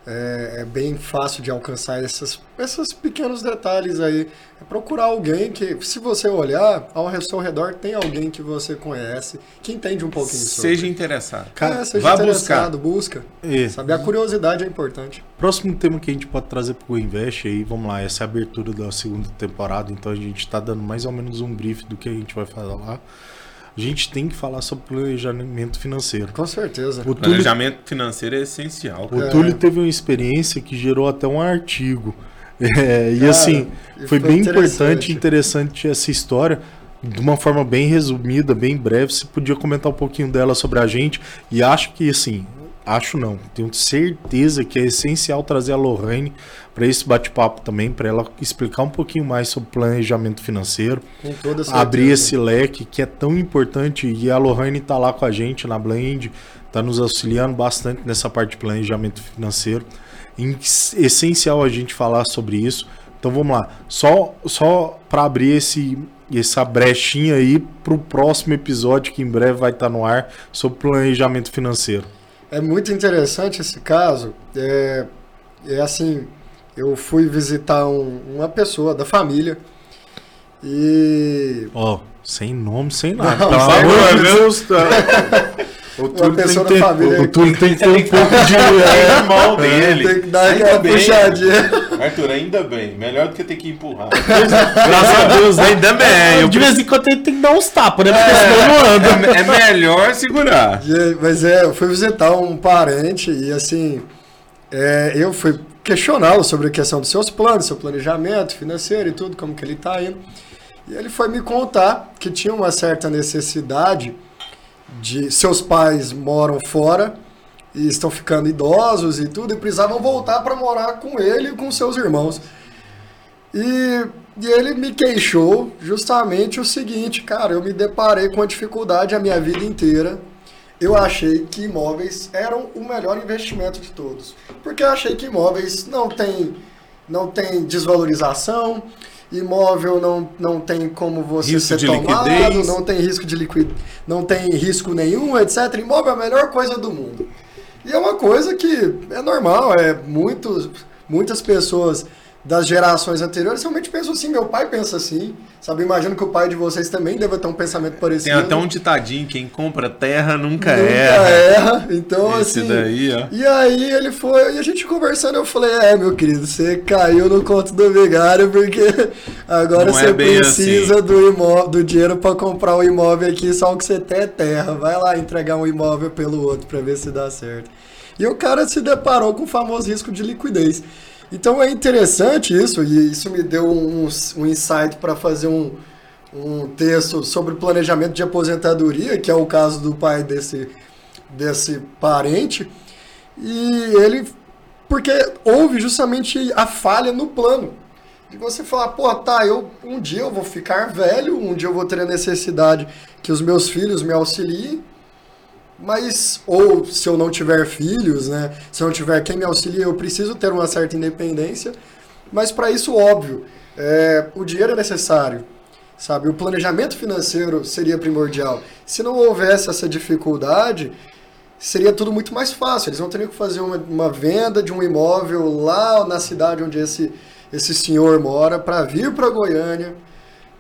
É, é, bem fácil de alcançar esses, esses pequenos detalhes aí. É procurar alguém que, se você olhar, ao seu redor tem alguém que você conhece, que entende um pouquinho Seja sobre. interessado. Cara, é, seja vá interessado, buscar. busca. É. Sabe? A curiosidade é importante. Próximo tema que a gente pode trazer para o Invest aí, vamos lá, essa é a abertura da segunda temporada, então a gente está dando mais ou menos um brief do que a gente vai falar lá a gente tem que falar sobre planejamento financeiro. Com certeza. O planejamento Túlio, financeiro é essencial. O é. Túlio teve uma experiência que gerou até um artigo. É, e assim, foi, foi bem importante e interessante essa história. De uma forma bem resumida, bem breve, você podia comentar um pouquinho dela sobre a gente. E acho que, assim, acho não, tenho certeza que é essencial trazer a Lorraine para esse bate-papo também, para ela explicar um pouquinho mais sobre planejamento financeiro, abrir esse leque que é tão importante e a Lohane está lá com a gente na Blend, está nos auxiliando bastante nessa parte de planejamento financeiro. É essencial a gente falar sobre isso. Então vamos lá, só só para abrir esse essa brechinha aí para o próximo episódio que em breve vai estar tá no ar sobre planejamento financeiro. É muito interessante esse caso. É, é assim, eu fui visitar um, uma pessoa da família e. Ó, oh, sem nome, sem nada. Não, pelo amor de Deus, tá. O Túlio tem, que ter, família, o Túlio tem que ter um pouco de é, mal dele. Tem que dar ainda aquela bem, puxadinha. Arthur, ainda bem. Melhor do que ter que empurrar. Graças a Deus, ainda bem. Eu, de vez em quando tem que dar uns tapas, né? Porque é, senão não anda. É, é melhor segurar. E, mas é, eu fui visitar um parente e assim, é, eu fui questioná-lo sobre a questão dos seus planos, seu planejamento financeiro e tudo, como que ele está indo. E ele foi me contar que tinha uma certa necessidade de seus pais moram fora e estão ficando idosos e tudo e precisavam voltar para morar com ele e com seus irmãos. E, e ele me queixou justamente o seguinte, cara, eu me deparei com a dificuldade a minha vida inteira eu achei que imóveis eram o melhor investimento de todos. Porque eu achei que imóveis não tem, não tem desvalorização, imóvel não, não tem como você risco ser tomado, liquidez. não tem risco de liquidez, não tem risco nenhum, etc. Imóvel é a melhor coisa do mundo. E é uma coisa que é normal, é muitos, muitas pessoas das gerações anteriores realmente pensam assim, meu pai pensa assim, sabe? Imagino que o pai de vocês também deve ter um pensamento parecido. Tem até um ditadinho, quem compra terra nunca, nunca erra. erra. Então, Esse assim. Daí, ó. E aí ele foi, e a gente conversando, eu falei, é, meu querido, você caiu no conto do vigário, porque agora Não você é precisa assim. do, imóvel, do dinheiro para comprar o um imóvel aqui, só o que você tem é terra. Vai lá entregar um imóvel pelo outro para ver se dá certo. E o cara se deparou com o famoso risco de liquidez. Então é interessante isso, e isso me deu um, um insight para fazer um, um texto sobre planejamento de aposentadoria, que é o caso do pai desse, desse parente. E ele. Porque houve justamente a falha no plano. De você falar, pô, tá, eu, um dia eu vou ficar velho, um dia eu vou ter a necessidade que os meus filhos me auxiliem mas, ou se eu não tiver filhos, né? Se eu não tiver quem me auxilie, eu preciso ter uma certa independência. Mas para isso, óbvio, é, o dinheiro é necessário, sabe? O planejamento financeiro seria primordial. Se não houvesse essa dificuldade, seria tudo muito mais fácil. Eles não teriam que fazer uma, uma venda de um imóvel lá na cidade onde esse, esse senhor mora para vir para Goiânia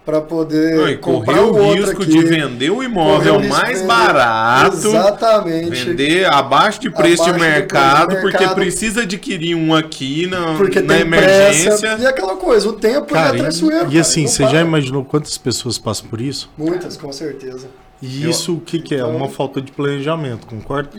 para poder Não, comprar o risco aqui, de vender o imóvel o mais vender, barato, exatamente, vender abaixo de preço, de, mercado, de, mercado, porque precisa adquirir um aqui na, porque na emergência. Pressa, e aquela coisa, o tempo cara, é traiçoeiro. E, e assim, você para. já imaginou quantas pessoas passam por isso? Muitas, com certeza. E isso o que, que é? Então, uma falta de planejamento, concorda?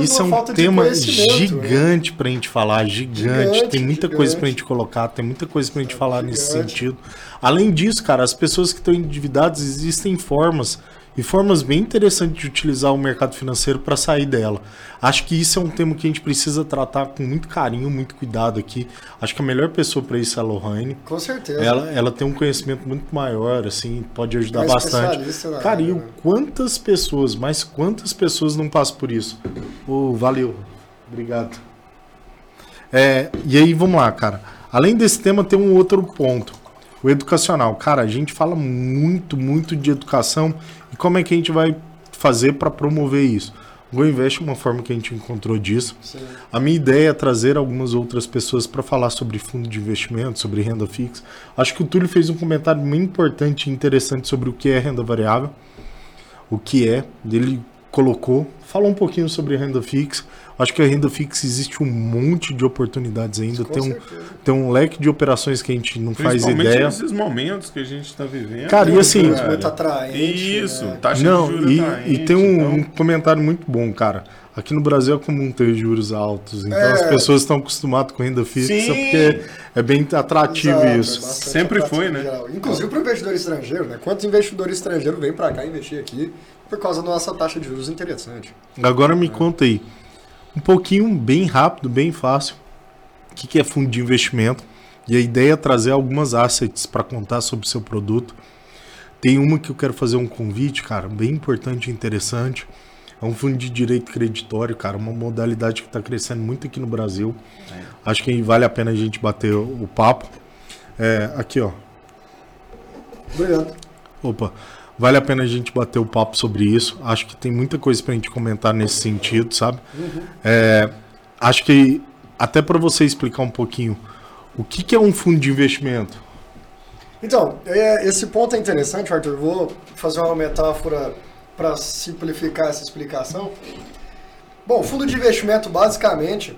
Isso é um tema né? gigante né? para a gente falar, gigante. gigante tem muita gigante. coisa para a gente colocar, tem muita coisa para a gente é, falar gigante. nesse sentido. Além disso, cara, as pessoas que estão endividadas, existem formas e formas bem interessantes de utilizar o mercado financeiro para sair dela. Acho que isso é um tema que a gente precisa tratar com muito carinho, muito cuidado aqui. Acho que a melhor pessoa para isso é a Lohane. Com certeza. Ela, ela tem um conhecimento muito maior, assim, pode ajudar é bastante. Cara, e quantas pessoas, mas quantas pessoas não passam por isso? Oh, valeu. Obrigado. É, e aí, vamos lá, cara. Além desse tema, tem um outro ponto. O educacional. Cara, a gente fala muito, muito de educação e como é que a gente vai fazer para promover isso? O GoInvest é uma forma que a gente encontrou disso. Sim. A minha ideia é trazer algumas outras pessoas para falar sobre fundo de investimento, sobre renda fixa. Acho que o Túlio fez um comentário muito importante e interessante sobre o que é renda variável, o que é. Ele colocou, falou um pouquinho sobre renda fixa. Acho que a renda fixa existe um monte de oportunidades ainda. tem um, tem um leque de operações que a gente não faz ideia. nesses momentos que a gente está vivendo. Cara, e assim. Muito atraente. Isso, né? taxa não, de juros e, atraente, e tem um, então... um, comentário muito bom, cara. Aqui no Brasil é comum ter juros altos. Então é. as pessoas estão acostumadas com renda fixa Sim. porque é bem atrativo Exato, isso. É Sempre foi, né? Inclusive para o investidor estrangeiro, né? Quantos investidores estrangeiros vêm para cá investir aqui por causa da nossa taxa de juros interessante? Agora me é. conta aí um pouquinho bem rápido, bem fácil. O que é fundo de investimento? E a ideia é trazer algumas assets para contar sobre o seu produto. Tem uma que eu quero fazer um convite, cara, bem importante e interessante. É um fundo de direito creditório, cara, uma modalidade que está crescendo muito aqui no Brasil. É. Acho que vale a pena a gente bater o papo. É, aqui, ó. Obrigado. Opa. Vale a pena a gente bater o papo sobre isso. Acho que tem muita coisa para a gente comentar nesse sentido, sabe? Uhum. É, acho que até para você explicar um pouquinho o que, que é um fundo de investimento. Então, é, esse ponto é interessante, Arthur. Vou fazer uma metáfora para simplificar essa explicação. Bom, fundo de investimento basicamente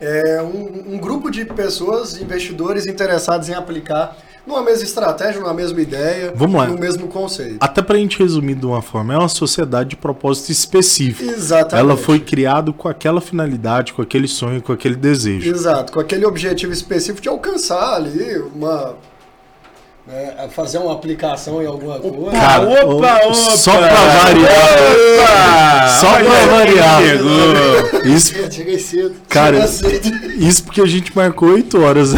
é um, um grupo de pessoas, investidores interessados em aplicar numa mesma estratégia, numa mesma ideia, Vamos lá. no mesmo conceito. Até para a gente resumir de uma forma, é uma sociedade de propósito específico. Exatamente. Ela foi criada com aquela finalidade, com aquele sonho, com aquele desejo. Exato, com aquele objetivo específico de alcançar ali uma né, fazer uma aplicação em alguma coisa. Cara, opa, opa! Só pra variar. Opa! Só pra variar. Chegou. Isso, Cheguei cedo. Cara, cedo. isso porque a gente marcou 8 horas.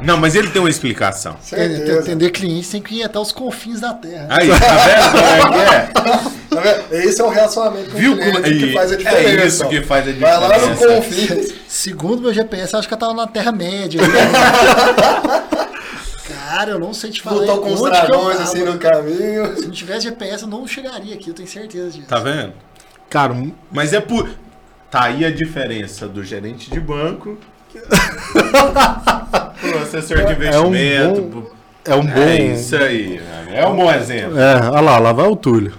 Não, mas ele tem uma explicação. Certeza. Entender clientes tem que ir até os confins da terra. Aí, tá vendo como é que é? Tá vendo? Esse é o relacionamento com Viu o cliente como... que faz a diferença. É isso que faz a diferença. Vai lá no confins. Segundo meu GPS, acho que eu tava na Terra-média. Cara, eu não sei te falar. Lutou com os dragões assim no caminho. Se não tivesse GPS, eu não chegaria aqui, eu tenho certeza disso. Tá vendo? Cara, mas é por. Tá aí a diferença do gerente de banco pro assessor de investimento. É um bom, é um bom. É isso aí, é um bom exemplo. É, olha lá, lá vai o Túlio.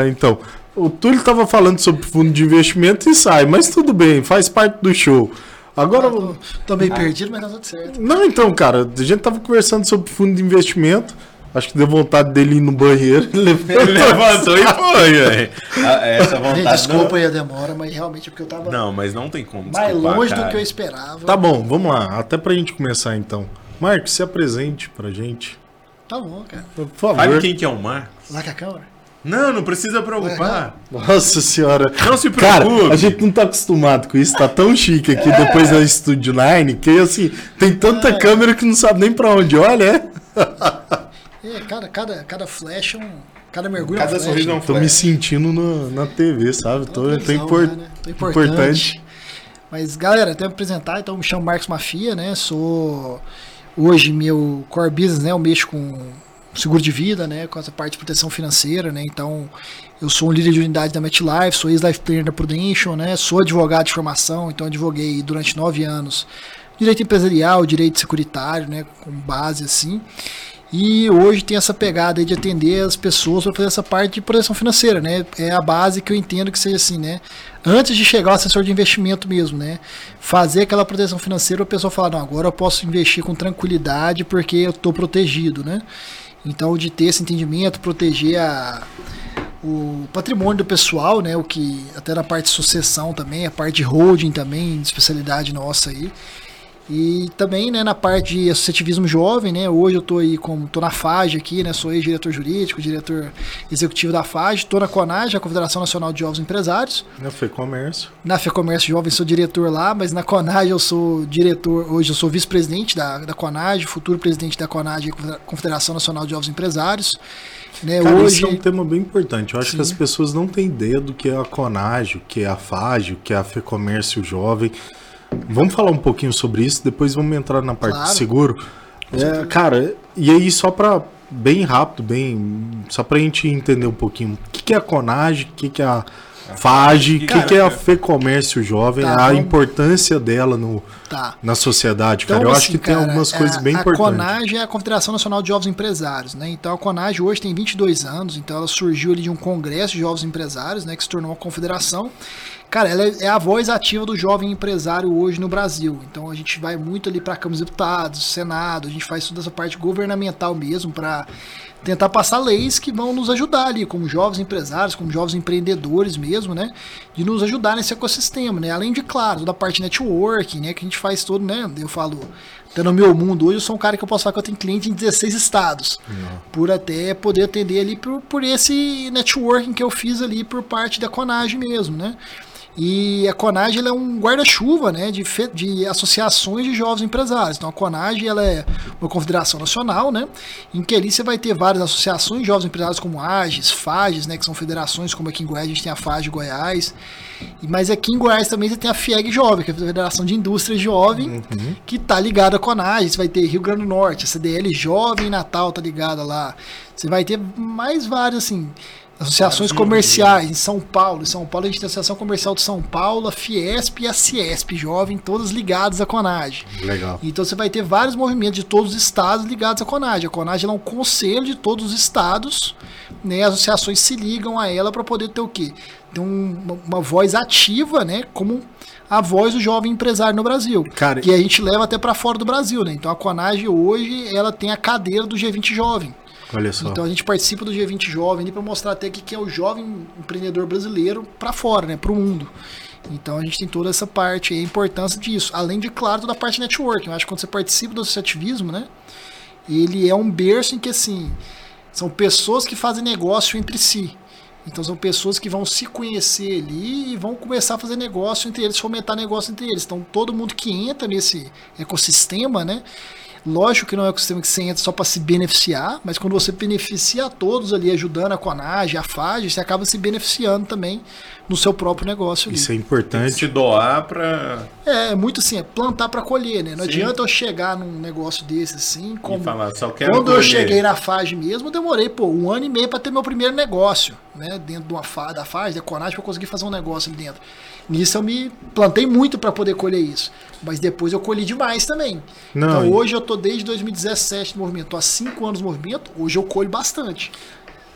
É, então, o Túlio tava falando sobre fundo de investimento e sai, mas tudo bem, faz parte do show. Agora. Tô, tô meio ah. perdido, mas tá tudo certo. Não, então, cara, a gente tava conversando sobre fundo de investimento. Acho que deu vontade dele ir no banheiro. Ele levantou e foi, velho. Ah, essa vontade. Desculpa não... aí a demora, mas realmente é porque eu tava. Não, mas não tem como. Mais longe cara. do que eu esperava. Tá bom, vamos lá. Até pra gente começar então. Marcos, se apresente pra gente. Tá bom, cara. Por favor. Fale quem que é o Marcos. Lá com a câmera. Não, não precisa preocupar. Nossa senhora. Não se preocupe. Cara, a gente não tá acostumado com isso, tá tão chique aqui é. depois da Studio Line, que assim, tem tanta é. câmera que não sabe nem pra onde olha, é? É, cada, cada, cada flash é um. Cada mergulho cada é um flash. Sorriso é um Tô me sentindo na, na TV, sabe? Tô, tô, tô, import... né? tô importante. importante. Mas, galera, até me apresentar, então, me chamo Marcos Mafia, né? Sou. Hoje, meu core business, né? Eu mexo com seguro de vida, né, com essa parte de proteção financeira, né, então eu sou um líder de unidade da MetLife, sou ex-life planner da Prudential, né, sou advogado de formação, então advoguei durante nove anos direito empresarial, direito securitário, né, com base assim, e hoje tem essa pegada de atender as pessoas para fazer essa parte de proteção financeira, né? É a base que eu entendo que seja assim, né? Antes de chegar ao assessor de investimento mesmo, né? Fazer aquela proteção financeira, a pessoa fala, não, agora eu posso investir com tranquilidade porque eu estou protegido, né? Então, de ter esse entendimento, proteger a, o patrimônio do pessoal, né, o que até na parte de sucessão também, a parte de holding também, de especialidade nossa aí. E também, né, na parte de associativismo jovem, né, hoje eu estou aí como tô na FAGE aqui, né, sou ex-diretor jurídico, diretor executivo da FAGE, estou na CONAGE, a Confederação Nacional de Jovens Empresários. Na FEComércio. Na FEComércio Jovem sou diretor lá, mas na CONAGE eu sou diretor, hoje eu sou vice-presidente da, da CONAGE, futuro presidente da CONAGE, Confederação Nacional de Jovens Empresários. Né, Cara, hoje... É um tema bem importante. Eu acho Sim. que as pessoas não têm ideia do que é a CONAGE, o que é a FAGE, o que é a FEComércio Jovem. Vamos falar um pouquinho sobre isso, depois vamos entrar na parte claro. de seguro. É, cara, e aí só para bem rápido, bem só pra gente entender um pouquinho, o que, que é a Conage, o que, que é a FAGE, o que, que é a FEComércio Jovem, tá, a vamos... importância dela no, tá. na sociedade, então, cara. Eu assim, acho que cara, tem algumas coisas bem a importantes. A CONAGE é a Confederação Nacional de Jovens Empresários, né? Então a CONAGE hoje tem 22 anos, então ela surgiu ali de um congresso de jovens empresários, né, que se tornou uma confederação. Cara, ela é, é a voz ativa do jovem empresário hoje no Brasil. Então a gente vai muito ali para a Câmara dos Deputados, Senado, a gente faz toda essa parte governamental mesmo para tentar passar leis que vão nos ajudar ali, como jovens empresários, como jovens empreendedores mesmo, né? De nos ajudar nesse ecossistema, né? Além de, claro, da parte networking, né? Que a gente faz todo, né? Eu falo, até no meu mundo hoje, eu sou um cara que eu posso falar que eu tenho cliente em 16 estados. Não. Por até poder atender ali por, por esse networking que eu fiz ali por parte da Conage mesmo, né? E a Conage é um guarda-chuva né, de, de associações de jovens empresários. Então a Conage ela é uma confederação nacional, né, em que ali você vai ter várias associações de jovens empresários como AGES, FAGES, né, que são federações, como aqui em Goiás a gente tem a FAGE Goiás. Mas aqui em Goiás também você tem a FIEG Jovem, que é a Federação de Indústria Jovem, uhum. que está ligada à Conage. Você vai ter Rio Grande do Norte, a CDL Jovem Natal está ligada lá. Você vai ter mais vários, assim, Associações comerciais em São Paulo. Em São Paulo a gente tem a Associação Comercial de São Paulo, a Fiesp e a Ciesp, jovem, todas ligadas à Conage. Legal. Então você vai ter vários movimentos de todos os estados ligados à Conage. A Conage é um conselho de todos os estados, né? As associações se ligam a ela para poder ter o quê? Ter um, uma, voz ativa, né? Como a voz do jovem empresário no Brasil. Cara, que a gente leva até para fora do Brasil, né? Então a Conage hoje ela tem a cadeira do G20 Jovem. Olha só. Então a gente participa do G20 Jovem para mostrar até que, que é o jovem empreendedor brasileiro para fora, né, para o mundo. Então a gente tem toda essa parte e a importância disso. Além de, claro, toda a parte networking. Eu acho que quando você participa do associativismo, né, ele é um berço em que, assim, são pessoas que fazem negócio entre si. Então são pessoas que vão se conhecer ali e vão começar a fazer negócio entre eles, fomentar negócio entre eles. Então todo mundo que entra nesse ecossistema, né, Lógico que não é um ecossistema que você entra só para se beneficiar, mas quando você beneficia a todos ali, ajudando a Conage, a FAGE, você acaba se beneficiando também no seu próprio negócio ali. Isso é importante. Te doar para. É, é muito assim, é plantar para colher, né? Não Sim. adianta eu chegar num negócio desse assim, como. Falar, só quero quando colher. eu cheguei na FAGE mesmo, eu demorei, pô, um ano e meio para ter meu primeiro negócio, né? Dentro de uma fa da FAGE, da Conage, para conseguir fazer um negócio ali dentro. Nisso eu me plantei muito para poder colher isso. Mas depois eu colhi demais também. Não, então hoje eu tô desde 2017 no movimento, tô há 5 anos no movimento, hoje eu colho bastante.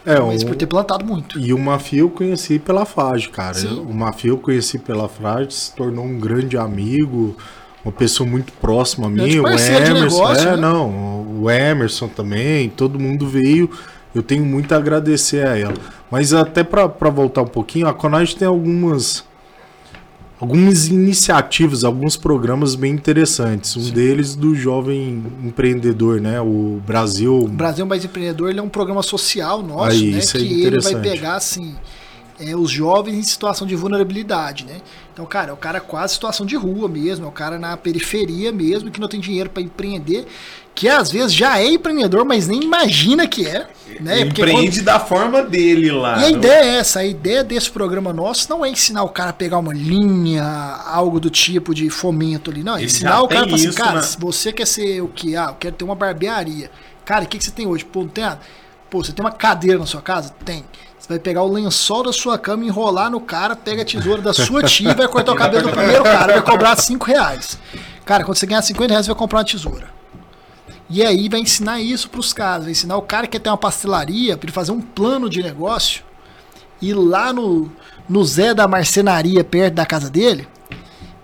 É, mas por ter plantado muito. E o Mafia eu conheci pela Fage, cara. Sim. O Mafia eu conheci pela Fage, se tornou um grande amigo, uma pessoa muito próxima a mim. O Emerson, negócio, é, né? não, o Emerson também, todo mundo veio. Eu tenho muito a agradecer a ela. Mas até para voltar um pouquinho, a Conage tem algumas algumas iniciativas, alguns programas bem interessantes. Um Sim. deles do jovem empreendedor, né? O Brasil. O Brasil Mais Empreendedor ele é um programa social nosso, Aí, né? que é ele vai pegar assim é, os jovens em situação de vulnerabilidade, né? Então, cara, é o cara quase situação de rua mesmo, é o cara na periferia mesmo, que não tem dinheiro para empreender, que às vezes já é empreendedor, mas nem imagina que é. Né? Empreende quando... da forma dele lá. E a ideia é essa, a ideia desse programa nosso não é ensinar o cara a pegar uma linha, algo do tipo de fomento ali, não. É ensinar o cara para assim, cara, né? se você quer ser o que? Ah, eu quero ter uma barbearia. Cara, o que, que você tem hoje? Pô, não tem nada. Pô, você tem uma cadeira na sua casa? Tem. Você vai pegar o lençol da sua cama, enrolar no cara, pega a tesoura da sua tia e vai cortar o cabelo do primeiro cara, vai cobrar 5 reais. Cara, quando você ganhar 50 reais, você vai comprar uma tesoura. E aí vai ensinar isso para os caras, vai ensinar o cara que quer ter uma pastelaria, para ele fazer um plano de negócio, ir lá no, no Zé da marcenaria perto da casa dele,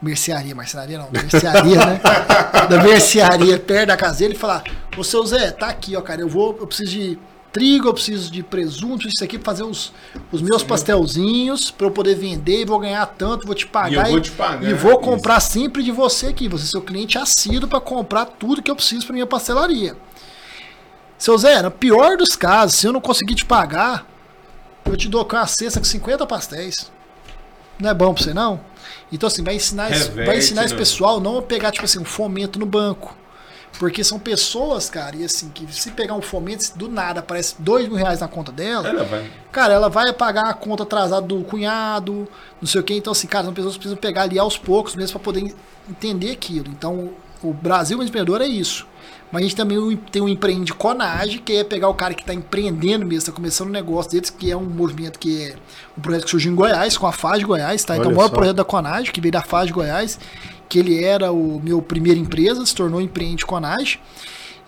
mercearia, marcenaria não, mercearia, né? da mercearia perto da casa dele e falar: Ô seu Zé, tá aqui, ó, cara, eu vou, eu preciso de trigo, eu preciso de presunto, isso aqui, pra fazer os, os meus Sim. pastelzinhos para eu poder vender e vou ganhar tanto, vou te pagar. E, vou, te pagar, e vou comprar isso. sempre de você aqui. Você é seu cliente assíduo para comprar tudo que eu preciso para minha pastelaria. Seu Zé, no pior dos casos, se eu não conseguir te pagar, eu te dou uma cesta com 50 pastéis. Não é bom pra você, não? Então, assim, vai ensinar, Reverte, vai ensinar esse pessoal não a pegar, tipo assim, um fomento no banco porque são pessoas, cara, e assim, que se pegar um fomento, do nada aparece dois mil reais na conta dela, ela vai. cara, ela vai pagar a conta atrasada do cunhado, não sei o que. Então, assim, cara, são pessoas que precisam pegar ali aos poucos mesmo para poder entender aquilo. Então, o Brasil empreendedor é isso. Mas a gente também tem o Empreende Conage, que é pegar o cara que está empreendendo mesmo, está começando um negócio deles, que é um movimento que é um projeto que surgiu em Goiás, com a FAS de Goiás, tá? Então, o maior só. projeto da Conage, que veio da FAS de Goiás, que ele era o meu primeira empresa, se tornou Empreende Conage.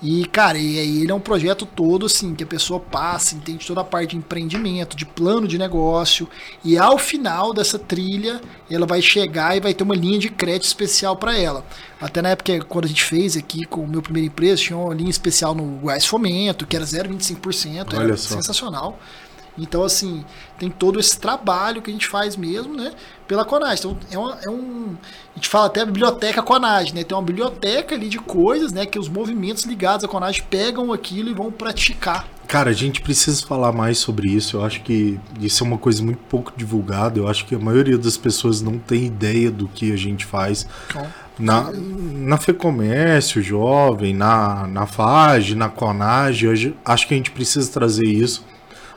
E, cara, e aí ele é um projeto todo assim, que a pessoa passa, entende toda a parte de empreendimento, de plano de negócio, e ao final dessa trilha, ela vai chegar e vai ter uma linha de crédito especial para ela. Até na época, quando a gente fez aqui com o meu primeiro empresa, tinha uma linha especial no Goiás Fomento, que era 0,25%, era só. sensacional. Então, assim, tem todo esse trabalho que a gente faz mesmo, né? Pela Conage. Então, é, uma, é um. A gente fala até a biblioteca Conage, né? Tem uma biblioteca ali de coisas, né? Que os movimentos ligados à Conage pegam aquilo e vão praticar. Cara, a gente precisa falar mais sobre isso. Eu acho que isso é uma coisa muito pouco divulgada. Eu acho que a maioria das pessoas não tem ideia do que a gente faz. Bom. Na, na FEComércio, jovem, na, na FAGE, na CONAGE, acho que a gente precisa trazer isso.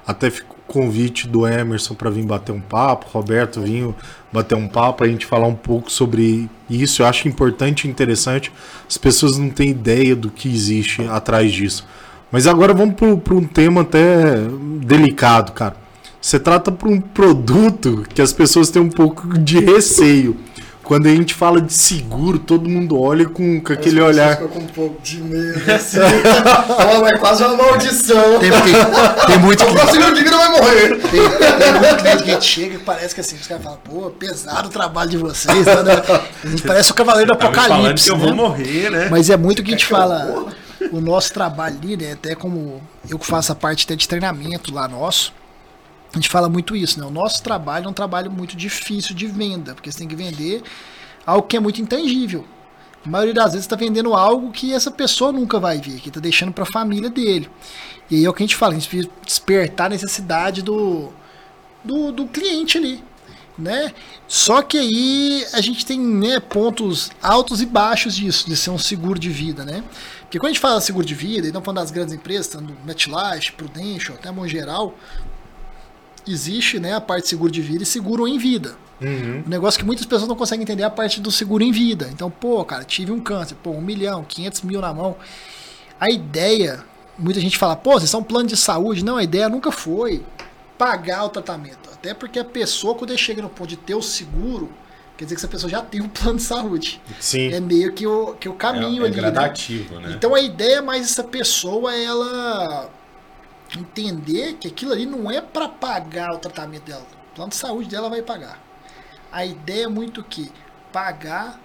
Até convite do Emerson para vir bater um papo, Roberto vinho bater um papo, para a gente falar um pouco sobre isso. Eu acho importante e interessante. As pessoas não têm ideia do que existe atrás disso. Mas agora vamos para um tema até delicado, cara. Você trata para um produto que as pessoas têm um pouco de receio. Quando a gente fala de seguro, todo mundo olha com, com aquele olhar. com um pouco de medo, assim. oh, é quase uma maldição. Tem, tem, tem muito que. O seguro de vida vai morrer. Tem, tem muito cliente que a gente chega e parece que assim, os caras falam, pô, pesado o trabalho de vocês. Né? A gente parece o cavaleiro do tá apocalipse. que eu né? vou morrer, né? Mas é muito que a gente fala. O nosso trabalho ali, né? Até como eu que faço a parte até de treinamento lá nosso a gente fala muito isso, né? O nosso trabalho é um trabalho muito difícil de venda, porque você tem que vender algo que é muito intangível. A maioria das vezes está vendendo algo que essa pessoa nunca vai ver, que está deixando para a família dele. E aí é o que a gente fala, a gente precisa despertar a necessidade do, do, do cliente ali. Né? Só que aí a gente tem né, pontos altos e baixos disso, de ser um seguro de vida, né? Porque quando a gente fala seguro de vida, e não falando das grandes empresas, tanto MetLife, Prudential, até a geral, existe né, a parte seguro de vida e seguro em vida. Uhum. Um negócio que muitas pessoas não conseguem entender é a parte do seguro em vida. Então, pô, cara, tive um câncer, pô, um milhão, 500 mil na mão. A ideia, muita gente fala, pô, vocês são um plano de saúde. Não, a ideia nunca foi pagar o tratamento. Até porque a pessoa, quando chega no ponto de ter o seguro, quer dizer que essa pessoa já tem um plano de saúde. Sim. É meio que o, que o caminho é, é ali. Né? gradativo, né? né? Então a ideia é mais essa pessoa, ela entender que aquilo ali não é para pagar o tratamento dela. O plano de saúde dela vai pagar. A ideia é muito que pagar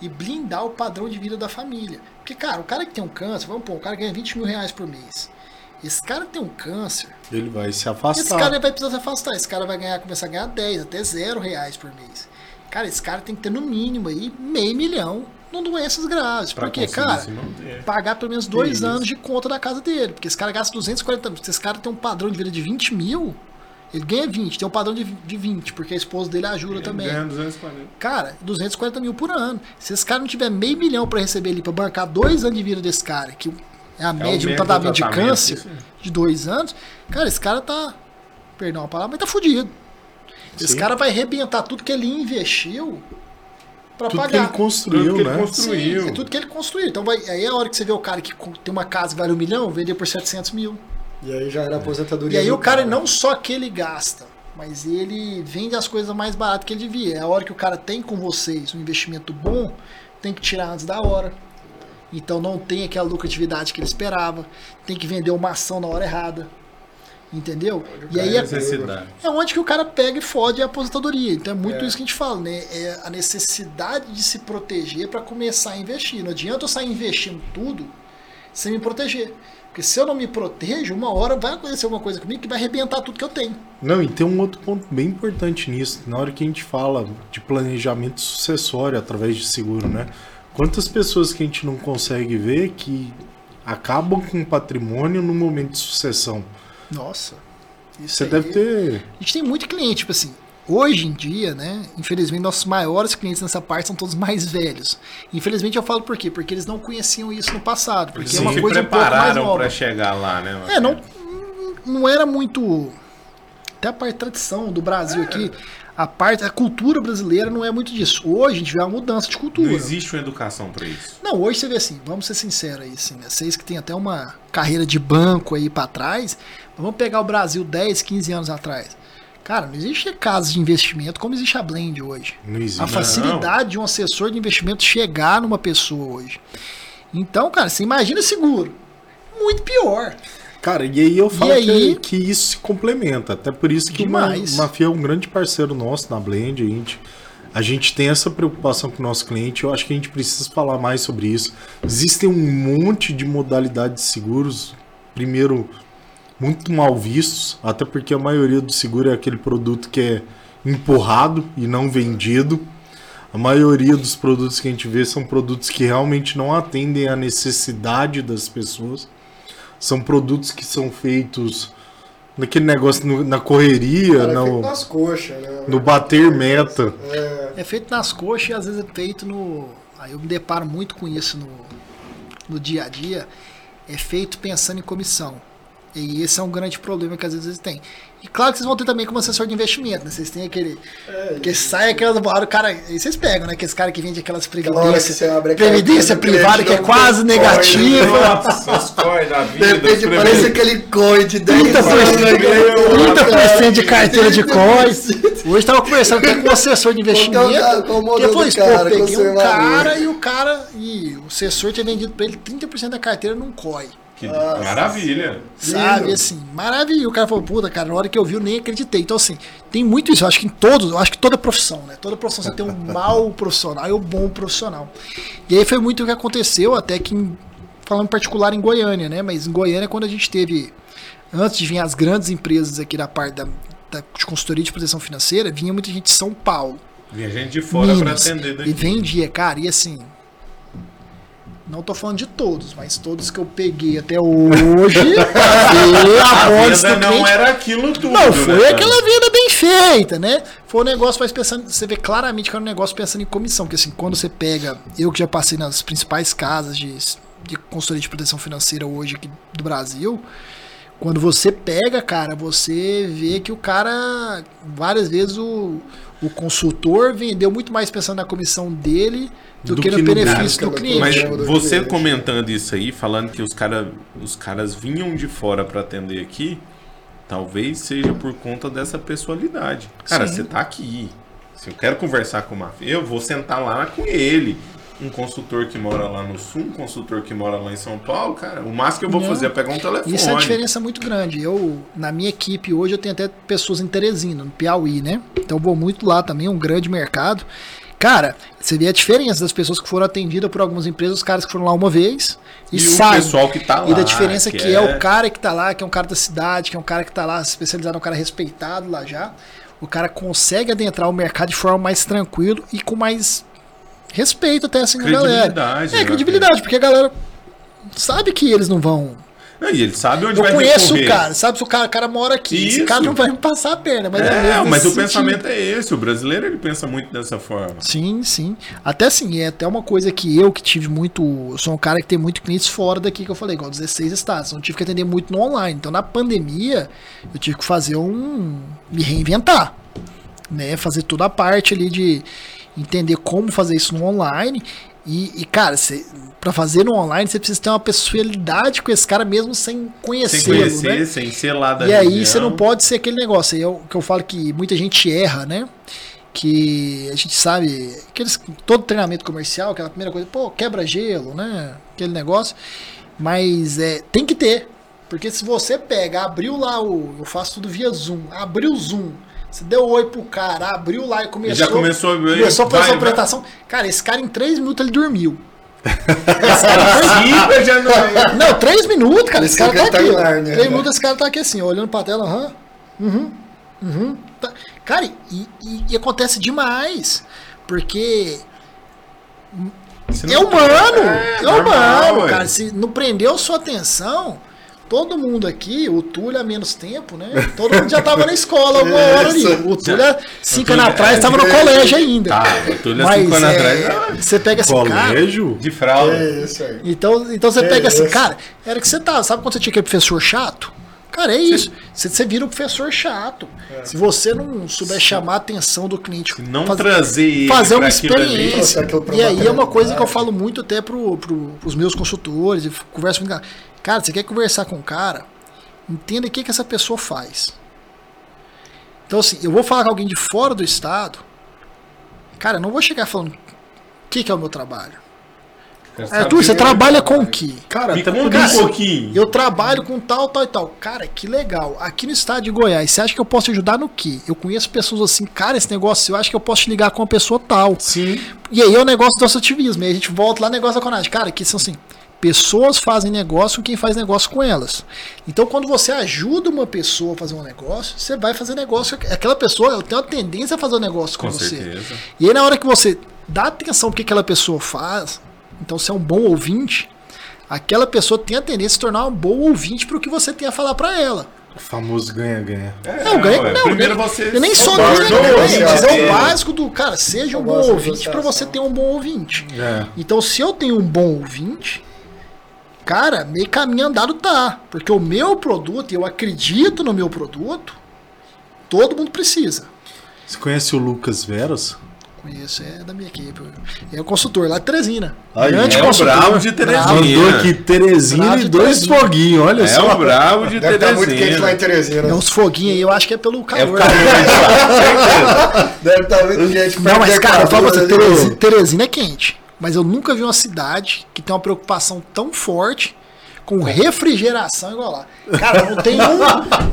e blindar o padrão de vida da família. Porque, cara, o cara que tem um câncer, vamos pôr, o cara ganha 20 mil reais por mês. Esse cara tem um câncer. Ele vai se afastar. Esse cara vai precisar se afastar. Esse cara vai ganhar, começar a ganhar 10, até 0 reais por mês. Cara, esse cara tem que ter no mínimo aí meio milhão não doenças graves. Pra porque, cara, pagar pelo menos dois Isso. anos de conta da casa dele. Porque esse cara gasta 240 mil. Se esse cara tem um padrão de vida de 20 mil, ele ganha 20, tem um padrão de, de 20, porque a esposa dele ajuda ele também. Ganha 240. Cara, 240 mil por ano. Se esse cara não tiver meio milhão para receber ali, para bancar dois anos de vida desse cara, que é a é média um tratamento, de câncer de dois anos, cara, esse cara tá. Perdão a palavra, mas tá fudido. Esse Sim. cara vai arrebentar tudo que ele investiu para pagar. que ele construiu, tudo que né? Ele construiu. Sim, é tudo que ele construiu. Então vai, aí é a hora que você vê o cara que tem uma casa que vale um milhão, vender por 700 mil. E aí já era aposentadoria. E aí o cara, cara não só que ele gasta, mas ele vende as coisas mais baratas que ele devia. É a hora que o cara tem com vocês um investimento bom, tem que tirar antes da hora. Então não tem aquela lucratividade que ele esperava. Tem que vender uma ação na hora errada. Entendeu? E aí é, é onde que o cara pega e fode a aposentadoria. Então é muito é. isso que a gente fala, né? É a necessidade de se proteger para começar a investir. Não adianta eu sair investindo tudo sem me proteger. Porque se eu não me protejo, uma hora vai acontecer alguma coisa comigo que vai arrebentar tudo que eu tenho. Não, e tem um outro ponto bem importante nisso. Na hora que a gente fala de planejamento sucessório através de seguro, né? Quantas pessoas que a gente não consegue ver que acabam com o patrimônio no momento de sucessão? Nossa. Você deve ter. A gente tem muito cliente, tipo assim. Hoje em dia, né? Infelizmente, nossos maiores clientes nessa parte são todos mais velhos. Infelizmente, eu falo por quê? Porque eles não conheciam isso no passado. Porque eles é uma coisa prepararam um para chegar lá, né? É, não, não era muito até a parte tradição do Brasil é. aqui, a parte, a cultura brasileira não é muito disso. Hoje a gente vê uma mudança de cultura. Não existe uma educação para isso. Não, hoje você vê assim, vamos ser sinceros aí, assim, né? Vocês que tem até uma carreira de banco aí para trás, vamos pegar o Brasil 10, 15 anos atrás. Cara, não existe casa de investimento como existe a Blend hoje. Não existe. A facilidade não. de um assessor de investimento chegar numa pessoa hoje. Então, cara, você imagina seguro. Muito pior. Cara, e aí eu falo aí... Que, que, isso se complementa. Até por isso que o Mafia é um grande parceiro nosso na Blend. A gente, a gente tem essa preocupação com o nosso cliente. Eu acho que a gente precisa falar mais sobre isso. Existem um monte de modalidades de seguros. Primeiro, muito mal vistos, até porque a maioria do seguro é aquele produto que é empurrado e não vendido. A maioria dos produtos que a gente vê são produtos que realmente não atendem à necessidade das pessoas. São produtos que são feitos naquele negócio no, na correria, Cara, é no, nas coxas, né? no bater meta. É. é. feito nas coxas e às vezes é feito no. Aí eu me deparo muito com isso no, no dia a dia. É feito pensando em comissão. E esse é um grande problema que às vezes tem. E claro que vocês vão ter também como assessor de investimento, né? Vocês têm aquele. É, que sai aquela. O cara. E vocês pegam, né? Aqueles caras que vendem aquelas previdências. Previdência privada que é quase negativa. Os coins da vida. De repente parece aquele coin de 10 30%, 30 de carteira de coins. Hoje estava conversando até com um assessor de investimento. Que falou isso, pô, peguei um cara e o cara. E o assessor tinha vendido para ele 30% da carteira num COI. Que Nossa, maravilha. Sabe, assim, maravilha. O cara falou, puta, cara, na hora que eu vi eu nem acreditei. Então, assim, tem muito isso. Eu acho que em todos, eu acho que toda profissão, né? Toda profissão você tem um mau profissional e um bom profissional. E aí foi muito o que aconteceu, até que, falando em particular em Goiânia, né? Mas em Goiânia, quando a gente teve, antes de vir as grandes empresas aqui da parte da, da de consultoria de proteção financeira, vinha muita gente de São Paulo. Vinha gente de fora para atender daqui. E vendia, cara, e assim, não tô falando de todos, mas todos que eu peguei até hoje. a, vida não cliente, era aquilo tudo. Não, foi né, aquela vida bem feita, né? Foi um negócio mais pensando. Você vê claramente que era um negócio pensando em comissão. Porque assim, quando você pega. Eu que já passei nas principais casas de, de consultoria de proteção financeira hoje aqui do Brasil. Quando você pega, cara, você vê que o cara. Várias vezes o, o consultor vendeu muito mais pensando na comissão dele do, do que, que, no benefício do cliente. Mas você comentando isso aí, falando que os, cara, os caras vinham de fora para atender aqui, talvez seja por conta dessa pessoalidade. Cara, Sim. você tá aqui. Se eu quero conversar com o Mafia, eu vou sentar lá com ele. Um consultor que mora lá no sul, um consultor que mora lá em São Paulo, cara, o máximo que eu vou Não. fazer é pegar um telefone. Isso é uma diferença muito grande. Eu, na minha equipe hoje, eu tenho até pessoas em Teresina, no Piauí, né? Então eu vou muito lá também, é um grande mercado. Cara, você vê a diferença das pessoas que foram atendidas por algumas empresas, os caras que foram lá uma vez e, e saem. o pessoal que tá lá. E da diferença que, que é... é... o cara que tá lá, que é um cara da cidade, que é um cara que tá lá especializado, um cara respeitado lá já. O cara consegue adentrar o mercado de forma mais tranquilo e com mais respeito até assim da galera. É, credibilidade, porque a galera sabe que eles não vão e ele sabe onde eu vai conheço o cara, sabe se o cara, o cara mora aqui. Isso. Esse cara não vai me passar a perna. Mas é, é mas o sentido. pensamento é esse. O brasileiro ele pensa muito dessa forma. Sim, sim. Até assim, é até uma coisa que eu que tive muito. Eu sou um cara que tem muito clientes fora daqui que eu falei, igual 16 estados. Então eu tive que atender muito no online. Então na pandemia eu tive que fazer um. me reinventar. Né? Fazer toda a parte ali de entender como fazer isso no online. E, e cara, para fazer no online, você precisa ter uma pessoalidade com esse cara mesmo sem conhecê-lo. Sem conhecer, né? sem ser lá da E região. aí você não pode ser aquele negócio. Aí é que eu falo que muita gente erra, né? Que a gente sabe, aqueles, todo treinamento comercial, aquela primeira coisa, pô, quebra gelo, né? Aquele negócio. Mas é, tem que ter. Porque se você pega, abriu lá o. Eu faço tudo via Zoom, abriu o Zoom você deu oi pro cara, abriu lá e começou. já começou a ver. Começou a fazer a apresentação. Cara, esse cara em três minutos ele dormiu. esse cara já não... não, três minutos, cara. Esse, esse cara tá aqui. Né? Três minutos esse cara tá aqui assim, olhando pra tela, aham. Uhum. Uhum. Tá. Cara, e, e, e, acontece demais. Porque. É humano! É, é humano, cara. Se não prendeu sua atenção todo mundo aqui, o Túlio há menos tempo, né? Todo mundo já estava na escola alguma hora ali. O Túlio, cinco anos atrás, estava no colégio ainda. Tá, o Túlio, Mas, cinco anos é, atrás. Você pega assim, colégio? Cara, de fralda. É isso aí. Então, então você é pega assim, cara, era que você tava. Sabe quando você tinha aquele professor chato? Cara, é isso. Você, você vira um professor chato. É. Se você não souber Sim. chamar a atenção do cliente, não fazer, trazer fazer uma experiência. E aí é uma coisa que eu falo muito até pro, pro, pros meus consultores, e converso com o cara. Você quer conversar com o cara? Entenda o que, que essa pessoa faz. Então, assim, eu vou falar com alguém de fora do estado. Cara, eu não vou chegar falando o que, que é o meu trabalho. Arthur, você trabalha com o que? Cara, Me conta um pouquinho. Eu trabalho com tal, tal e tal. Cara, que legal. Aqui no estado de Goiás, você acha que eu posso te ajudar no quê? Eu conheço pessoas assim, cara, esse negócio, eu acho que eu posso te ligar com uma pessoa tal. Sim. E aí é o negócio do associativismo. E aí a gente volta lá no negócio da Conad. Cara, que são assim, pessoas fazem negócio com quem faz negócio com elas. Então, quando você ajuda uma pessoa a fazer um negócio, você vai fazer negócio. Aquela pessoa tem uma tendência a fazer um negócio com, com você. Certeza. E aí, na hora que você dá atenção pro que aquela pessoa faz, então, se é um bom ouvinte, aquela pessoa tem a tendência a se tornar um bom ouvinte para o que você tem a falar para ela. O famoso ganha-ganha. É, não, ganha, não, Primeiro ganha, você. Eu nem só ganha-ganha, mas é o básico do. Cara, seja um bom ouvinte para você ter um bom ouvinte. É. Então, se eu tenho um bom ouvinte, cara, meio caminho andado tá. Porque o meu produto, eu acredito no meu produto, todo mundo precisa. Você conhece o Lucas Veros? Conheço, é da minha equipe. É o consultor lá de Teresina. Aí, Grande é consultor. o bravo de Teresina. Mandou aqui Teresina e dois foguinhos, olha é só. É o bravo de Deve Teresina. Deve estar muito quente lá em Teresina. É uns foguinhos aí, eu acho que é pelo calor. É calor Deve estar muito quente. Não, mas cara, eu falo você, Teresina, Teresina é quente. Mas eu nunca vi uma cidade que tem uma preocupação tão forte com refrigeração igual lá. Cara, não tem um,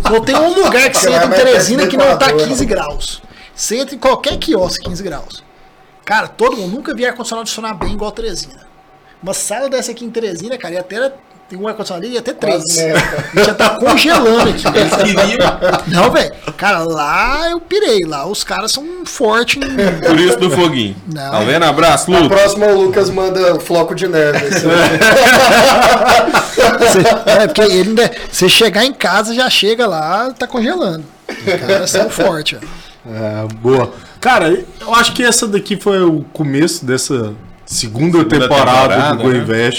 não tem um lugar que você entra em Teresina que não tá 15 graus. Você entra em qualquer quiosque 15 graus. Cara, todo mundo nunca vi ar-condicionado funcionar bem igual Teresina. Uma sala dessa aqui em Teresina, cara, ia até tem um ar-condicionado ali e até três. Gente já tá congelando aqui. Não, velho. Cara, lá eu pirei. Lá os caras são fortes. Em... Por isso do foguinho. Não. Tá vendo? Abraço, Lucas. Na próxima o Lucas manda floco de neve. é, porque ele ainda. Você chegar em casa, já chega lá, tá congelando. Os caras são fortes, ó. É, boa. Cara, eu acho que essa daqui foi o começo dessa segunda, segunda temporada, temporada, do Go né?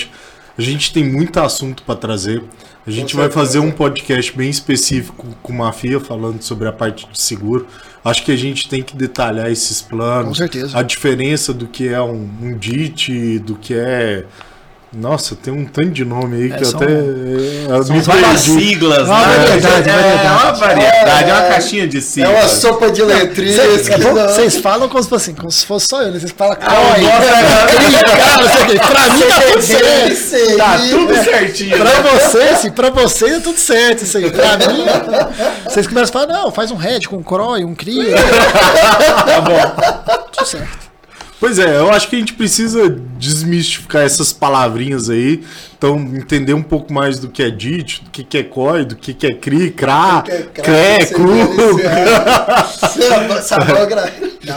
A gente tem muito assunto para trazer. A gente vai fazer um podcast bem específico com Mafia falando sobre a parte de seguro. Acho que a gente tem que detalhar esses planos. Com certeza. A diferença do que é um, um DIT, do que é nossa, tem um tanto de nome aí é, que são, até. É, são várias siglas, é uma né? Variedade, é, variedade. é uma variedade, é, uma caixinha de siglas. É uma sopa de letrinhas. Vocês falam como se fosse assim, como se fosse só eu, né? Vocês falam ah, CRI, cara, Pra mim tá tudo certo. Tá tudo certinho. Pra vocês, pra vocês é tudo certo isso aí. Pra mim, vocês começam a falar, não, faz um head com um CROI, um CRI. Tá bom. Tudo certo. Pois é, eu acho que a gente precisa desmistificar essas palavrinhas aí. Então, entender um pouco mais do que é DIT, do que é COI, do que é CRI, CRA, CRE, CRU.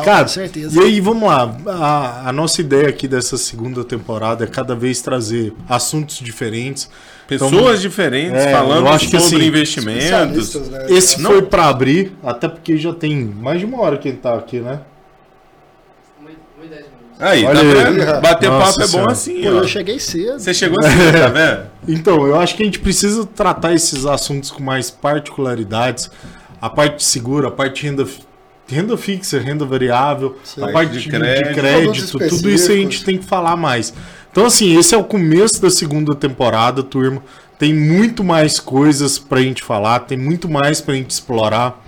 Cara, com certeza. E aí, vamos lá. A, a nossa ideia aqui dessa segunda temporada é cada vez trazer assuntos diferentes. Pessoas então, diferentes é, falando acho que, sobre assim, investimentos. Né? Esse Não. foi para abrir, até porque já tem mais de uma hora que ele tá aqui, né? Aí, Olha tá vendo? Bater Nossa papo é bom assim, Pô, ó. Eu cheguei cedo. Você chegou cedo, tá vendo? Então, eu acho que a gente precisa tratar esses assuntos com mais particularidades. A parte segura, a parte de renda, renda fixa, renda variável, Sim. a parte de crédito, de crédito tudo isso a gente tem que falar mais. Então, assim, esse é o começo da segunda temporada, turma. Tem muito mais coisas pra gente falar, tem muito mais pra gente explorar.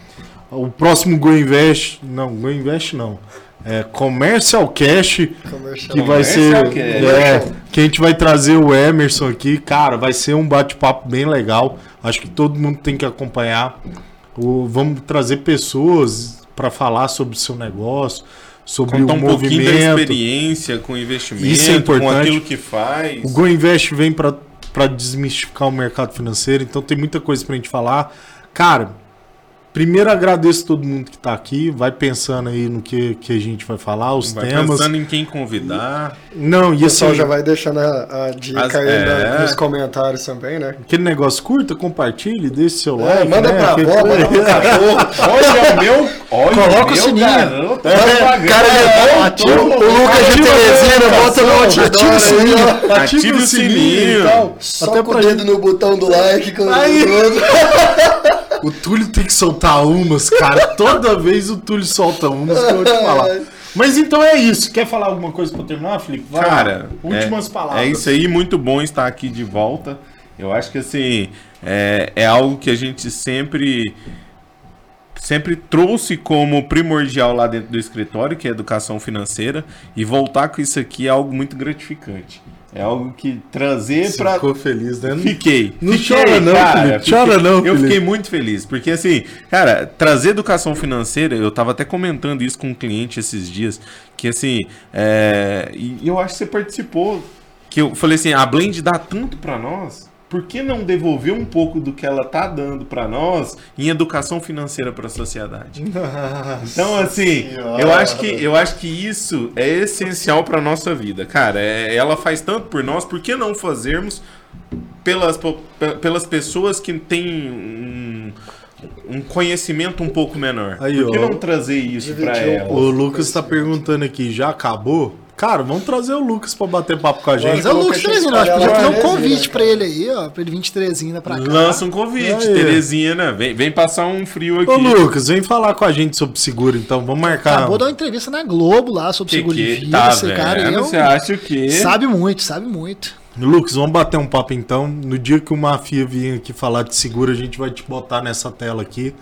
O próximo Go Invest, não, Go Invest não é, Commercial Cash, Commercial que vai ser é, que a gente vai trazer o Emerson aqui, cara, vai ser um bate-papo bem legal. Acho que todo mundo tem que acompanhar. O, vamos trazer pessoas para falar sobre o seu negócio, sobre Contar o um movimento, da experiência com investimento, Isso é importante. com aquilo que faz. O Go Invest vem para desmistificar o mercado financeiro, então tem muita coisa para a gente falar. Cara, Primeiro agradeço todo mundo que tá aqui. Vai pensando aí no que, que a gente vai falar, os Vai temas. pensando em quem convidar. Não, O e pessoal assim, já vai deixando a, a dica As- aí na- é. nos comentários também, né? aquele negócio curta, compartilhe, deixe seu É, like. manda né? pra Aquele- avó, manda pro cachorro. Olha o meu. Olha Coloca o meu sininho. garoto. É, propaganda. cara, É, ativa, todo o. Lucas de ativa a Teresina, bota no ativa o sininho. ó. Ative o sininho. Só Até com o dedo no botão do like. Com Aí. o Túlio tem que soltar umas, cara. Toda vez o Túlio solta umas que eu vou te falar. Mas então é isso. Quer falar alguma coisa pra terminar, Felipe? Vai. Cara, últimas é, palavras. É isso aí, muito bom estar aqui de volta. Eu acho que assim, é, é algo que a gente sempre sempre trouxe como primordial lá dentro do escritório, que é educação financeira, e voltar com isso aqui é algo muito gratificante. É algo que trazer para ficou feliz, né? Fiquei. Não fiquei, chora não, Felipe, fiquei- chora não, Eu Felipe. fiquei muito feliz, porque assim, cara, trazer educação financeira, eu tava até comentando isso com um cliente esses dias, que assim, é, e eu acho que você participou, que eu falei assim, a Blend dá tanto pra nós, por que não devolver um pouco do que ela tá dando pra nós em educação financeira pra sociedade? Então, assim, eu acho que eu acho que isso é essencial para nossa vida, cara. É- ela faz tanto por nós, por que não fazermos pelas, pelas pessoas que têm um, um conhecimento um pouco menor? Aí, por que ó. não trazer isso para ela? O Lucas tá perguntando aqui, já acabou? Cara, vamos trazer o Lucas pra bater papo com a gente. Mas é o Lucas Teresina, eu acho que podia fazer um lá, convite né, pra ele aí, ó, pra ele vir de Teresina pra cá. Lança um convite, Aí. Teresina. Vem, vem passar um frio aqui. Ô, Lucas, vem falar com a gente sobre seguro, então. Vamos marcar. Acabou de dar uma entrevista na Globo lá sobre Que seguro de que vida. tá esse cara é um- Você acha o quê? sabe muito, sabe muito. Lucas, vamos bater um papo então. No dia que o Mafia vir aqui falar de seguro, a gente vai te botar nessa tela aqui.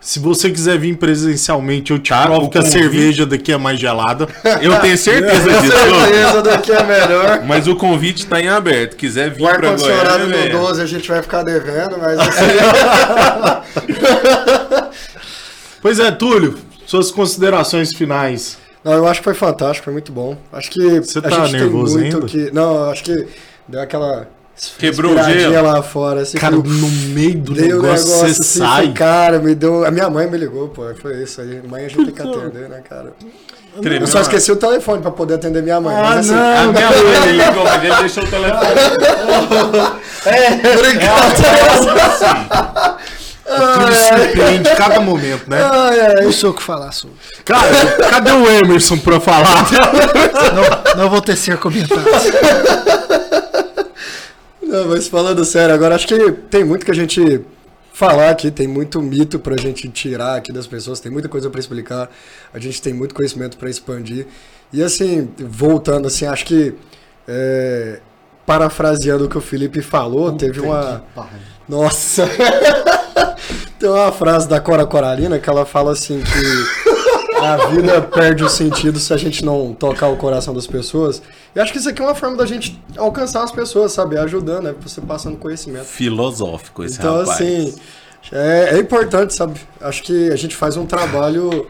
Se você quiser vir presencialmente, eu te Tá, provo o que a cerveja daqui é mais gelada. Eu tenho certeza Com disso. certeza daqui é melhor. Mas o convite tá em aberto. Quiser vir O ar-condicionado Goiânia, no é. 12 a gente vai ficar devendo, mas assim. Pois é, Túlio, suas considerações finais. Não, eu acho que foi fantástico, foi muito bom. Acho que Você a tá nervoso ainda? que. Não, eu acho que deu aquela. Quebrou o gelo. lá fora. Assim, Cara, no meio do deu negócio, negócio você assim, sai. foi, cara, me deu. A minha mãe me ligou, pô. Foi isso aí. Mãe a gente tem que atender, né, cara? Tremeu Eu só esqueci o telefone pra poder atender minha mãe. Ah, mas assim, A não. minha mãe me ligou, mas ele deixou o telefone. O Túlio surpreende cada momento, né? Ai. Não sei o que falar sobre. Cara, cadê o Emerson pra falar? Não, não vou tecer comentários. Não, mas falando sério, agora acho que tem muito que a gente falar aqui, tem muito mito pra gente tirar aqui das pessoas, tem muita coisa pra explicar, a gente tem muito conhecimento pra expandir. E assim, voltando assim, acho que é, parafraseando o que o Felipe falou, teve uma. Nossa! Tem uma frase da Cora Coralina que ela fala assim que a vida perde o sentido se a gente não tocar o coração das pessoas. E acho que isso aqui é uma forma da gente alcançar as pessoas, sabe? Ajudando, né? Você passando conhecimento. Filosófico esse Então, rapaz. assim, é, é importante, sabe? Acho que a gente faz um trabalho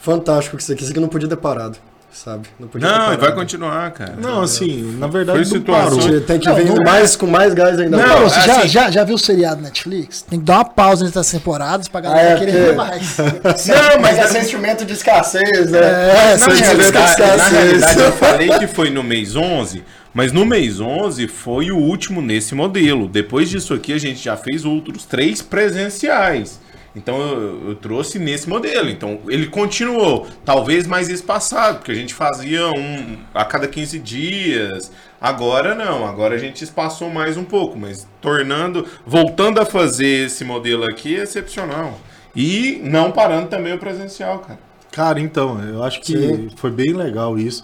fantástico com isso aqui. Isso aqui não podia ter parado, sabe? Não podia Não, vai continuar, cara. Não, assim, na verdade Foi não situação- parou. Tem que Não, vir não- mais, com mais gás ainda. Não, Não, mais. você já, assim- já, já viu o seriado Netflix? Tem que dar uma pausa entre as temporadas pra Ah, galera é, querer ver mais. Não, mas é sentimento de escassez, né? É, Na sentimento de realidade, na escassez. realidade, eu falei que foi no mês 11, mas no mês 11 foi o último nesse modelo. Depois disso aqui, a gente já fez outros três presenciais. Então eu, eu trouxe nesse modelo. Então ele continuou, talvez mais espaçado, porque a gente fazia um a cada 15 dias. Agora não, agora a gente espaçou mais um pouco, mas tornando, voltando a fazer esse modelo aqui é excepcional. E não parando também o presencial, cara. Cara, então, eu acho que Sim. foi bem legal isso.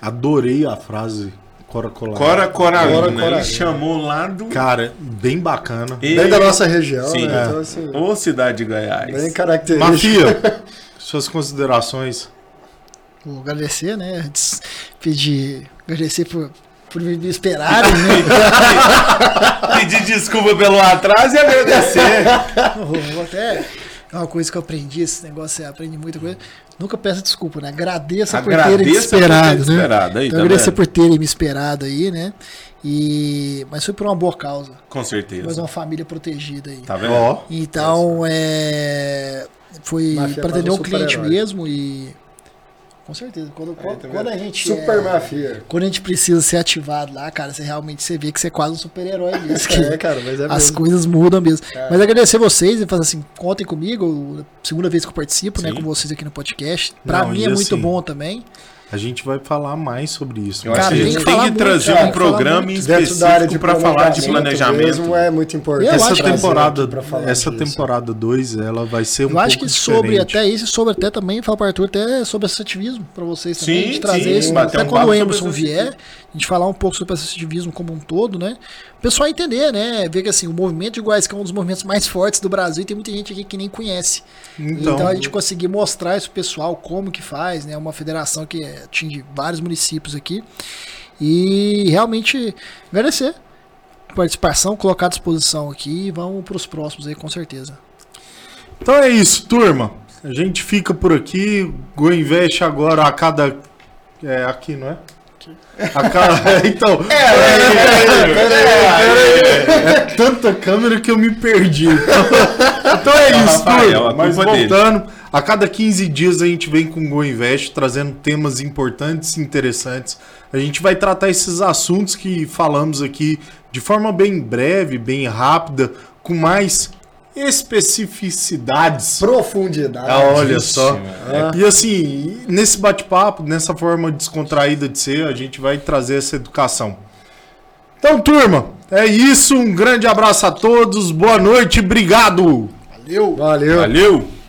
Adorei a frase Cora Colar. Cora Coralina, Cora ele Coralina. chamou lá do. Cara, bem bacana. E- Bem da nossa região, Sim. né? É. Então, assim, Ô, cidade de Goiás. bem característico. Mafia, suas considerações. Vou agradecer, né? Pedir, agradecer por, por me esperarem, né? Pedir desculpa pelo atraso e agradecer. Vou, até. É uma coisa que eu aprendi, esse negócio, você aprende muita coisa. Nunca peça desculpa, né? Agradeça, por terem me Agradeça por ter esperado, né? esperado. Aí, Então, tá agradecer por terem me esperado aí, né? E, mas foi por uma boa causa. Com Mas certeza. uma família protegida aí. Tá vendo? Ó, Então, é, foi para atender um um cliente mesmo e com certeza, quando, quando, tá quando a gente Super é- mafia. quando a gente precisa ser ativado lá, cara, você realmente você vê que você é quase um super-herói mesmo. É, cara, mas é as mesmo. coisas mudam mesmo. É. Mas agradecer vocês e fazer assim, contem comigo, segunda vez que eu participo, né, Sim. com vocês aqui no podcast. Pra Não, mim é muito assim, bom também. A gente vai falar mais sobre isso. Eu mas acho Cara, que a tem gente que tem que trazer um programa muito. área de específico pra falar de planejamento. mesmo é muito importante. Essa temporada, essa disso. temporada 2, ela vai ser um Eu acho que pouco sobre diferente. até isso, sobre até também, falar para Arthur, até sobre associativismo para vocês também. Sim, a gente trazer sim, até um quando o Emerson vier, a gente falar um pouco sobre associativismo como um todo, né? O pessoal entender, né? Ver que assim, o movimento de iguais que é um dos movimentos mais fortes do Brasil e tem muita gente aqui que nem conhece. Então, Então, a gente conseguir mostrar isso pro pessoal, como que faz, né? Uma federação que atinge vários municípios aqui. E realmente agradecer a participação, colocar à disposição aqui e vamos pros próximos aí, com certeza. então é isso, turma. A gente fica por aqui. Go Invest agora a cada. É aqui, não é? A cada. então. É tanta câmera que eu me perdi. Então, então é isso, Rafael, Mas culpa dele. A cada 15 dias a gente vem com o Go Invest trazendo temas importantes e interessantes. A gente vai tratar esses assuntos que falamos aqui de forma bem breve, bem rápida, com mais especificidades. Profundidade. Ah, olha só. Ah. E assim, nesse bate-papo, nessa forma descontraída de ser, a gente vai trazer essa educação. Então, turma, é isso. Um grande abraço a todos. Boa noite. Obrigado. Valeu! Valeu. Valeu!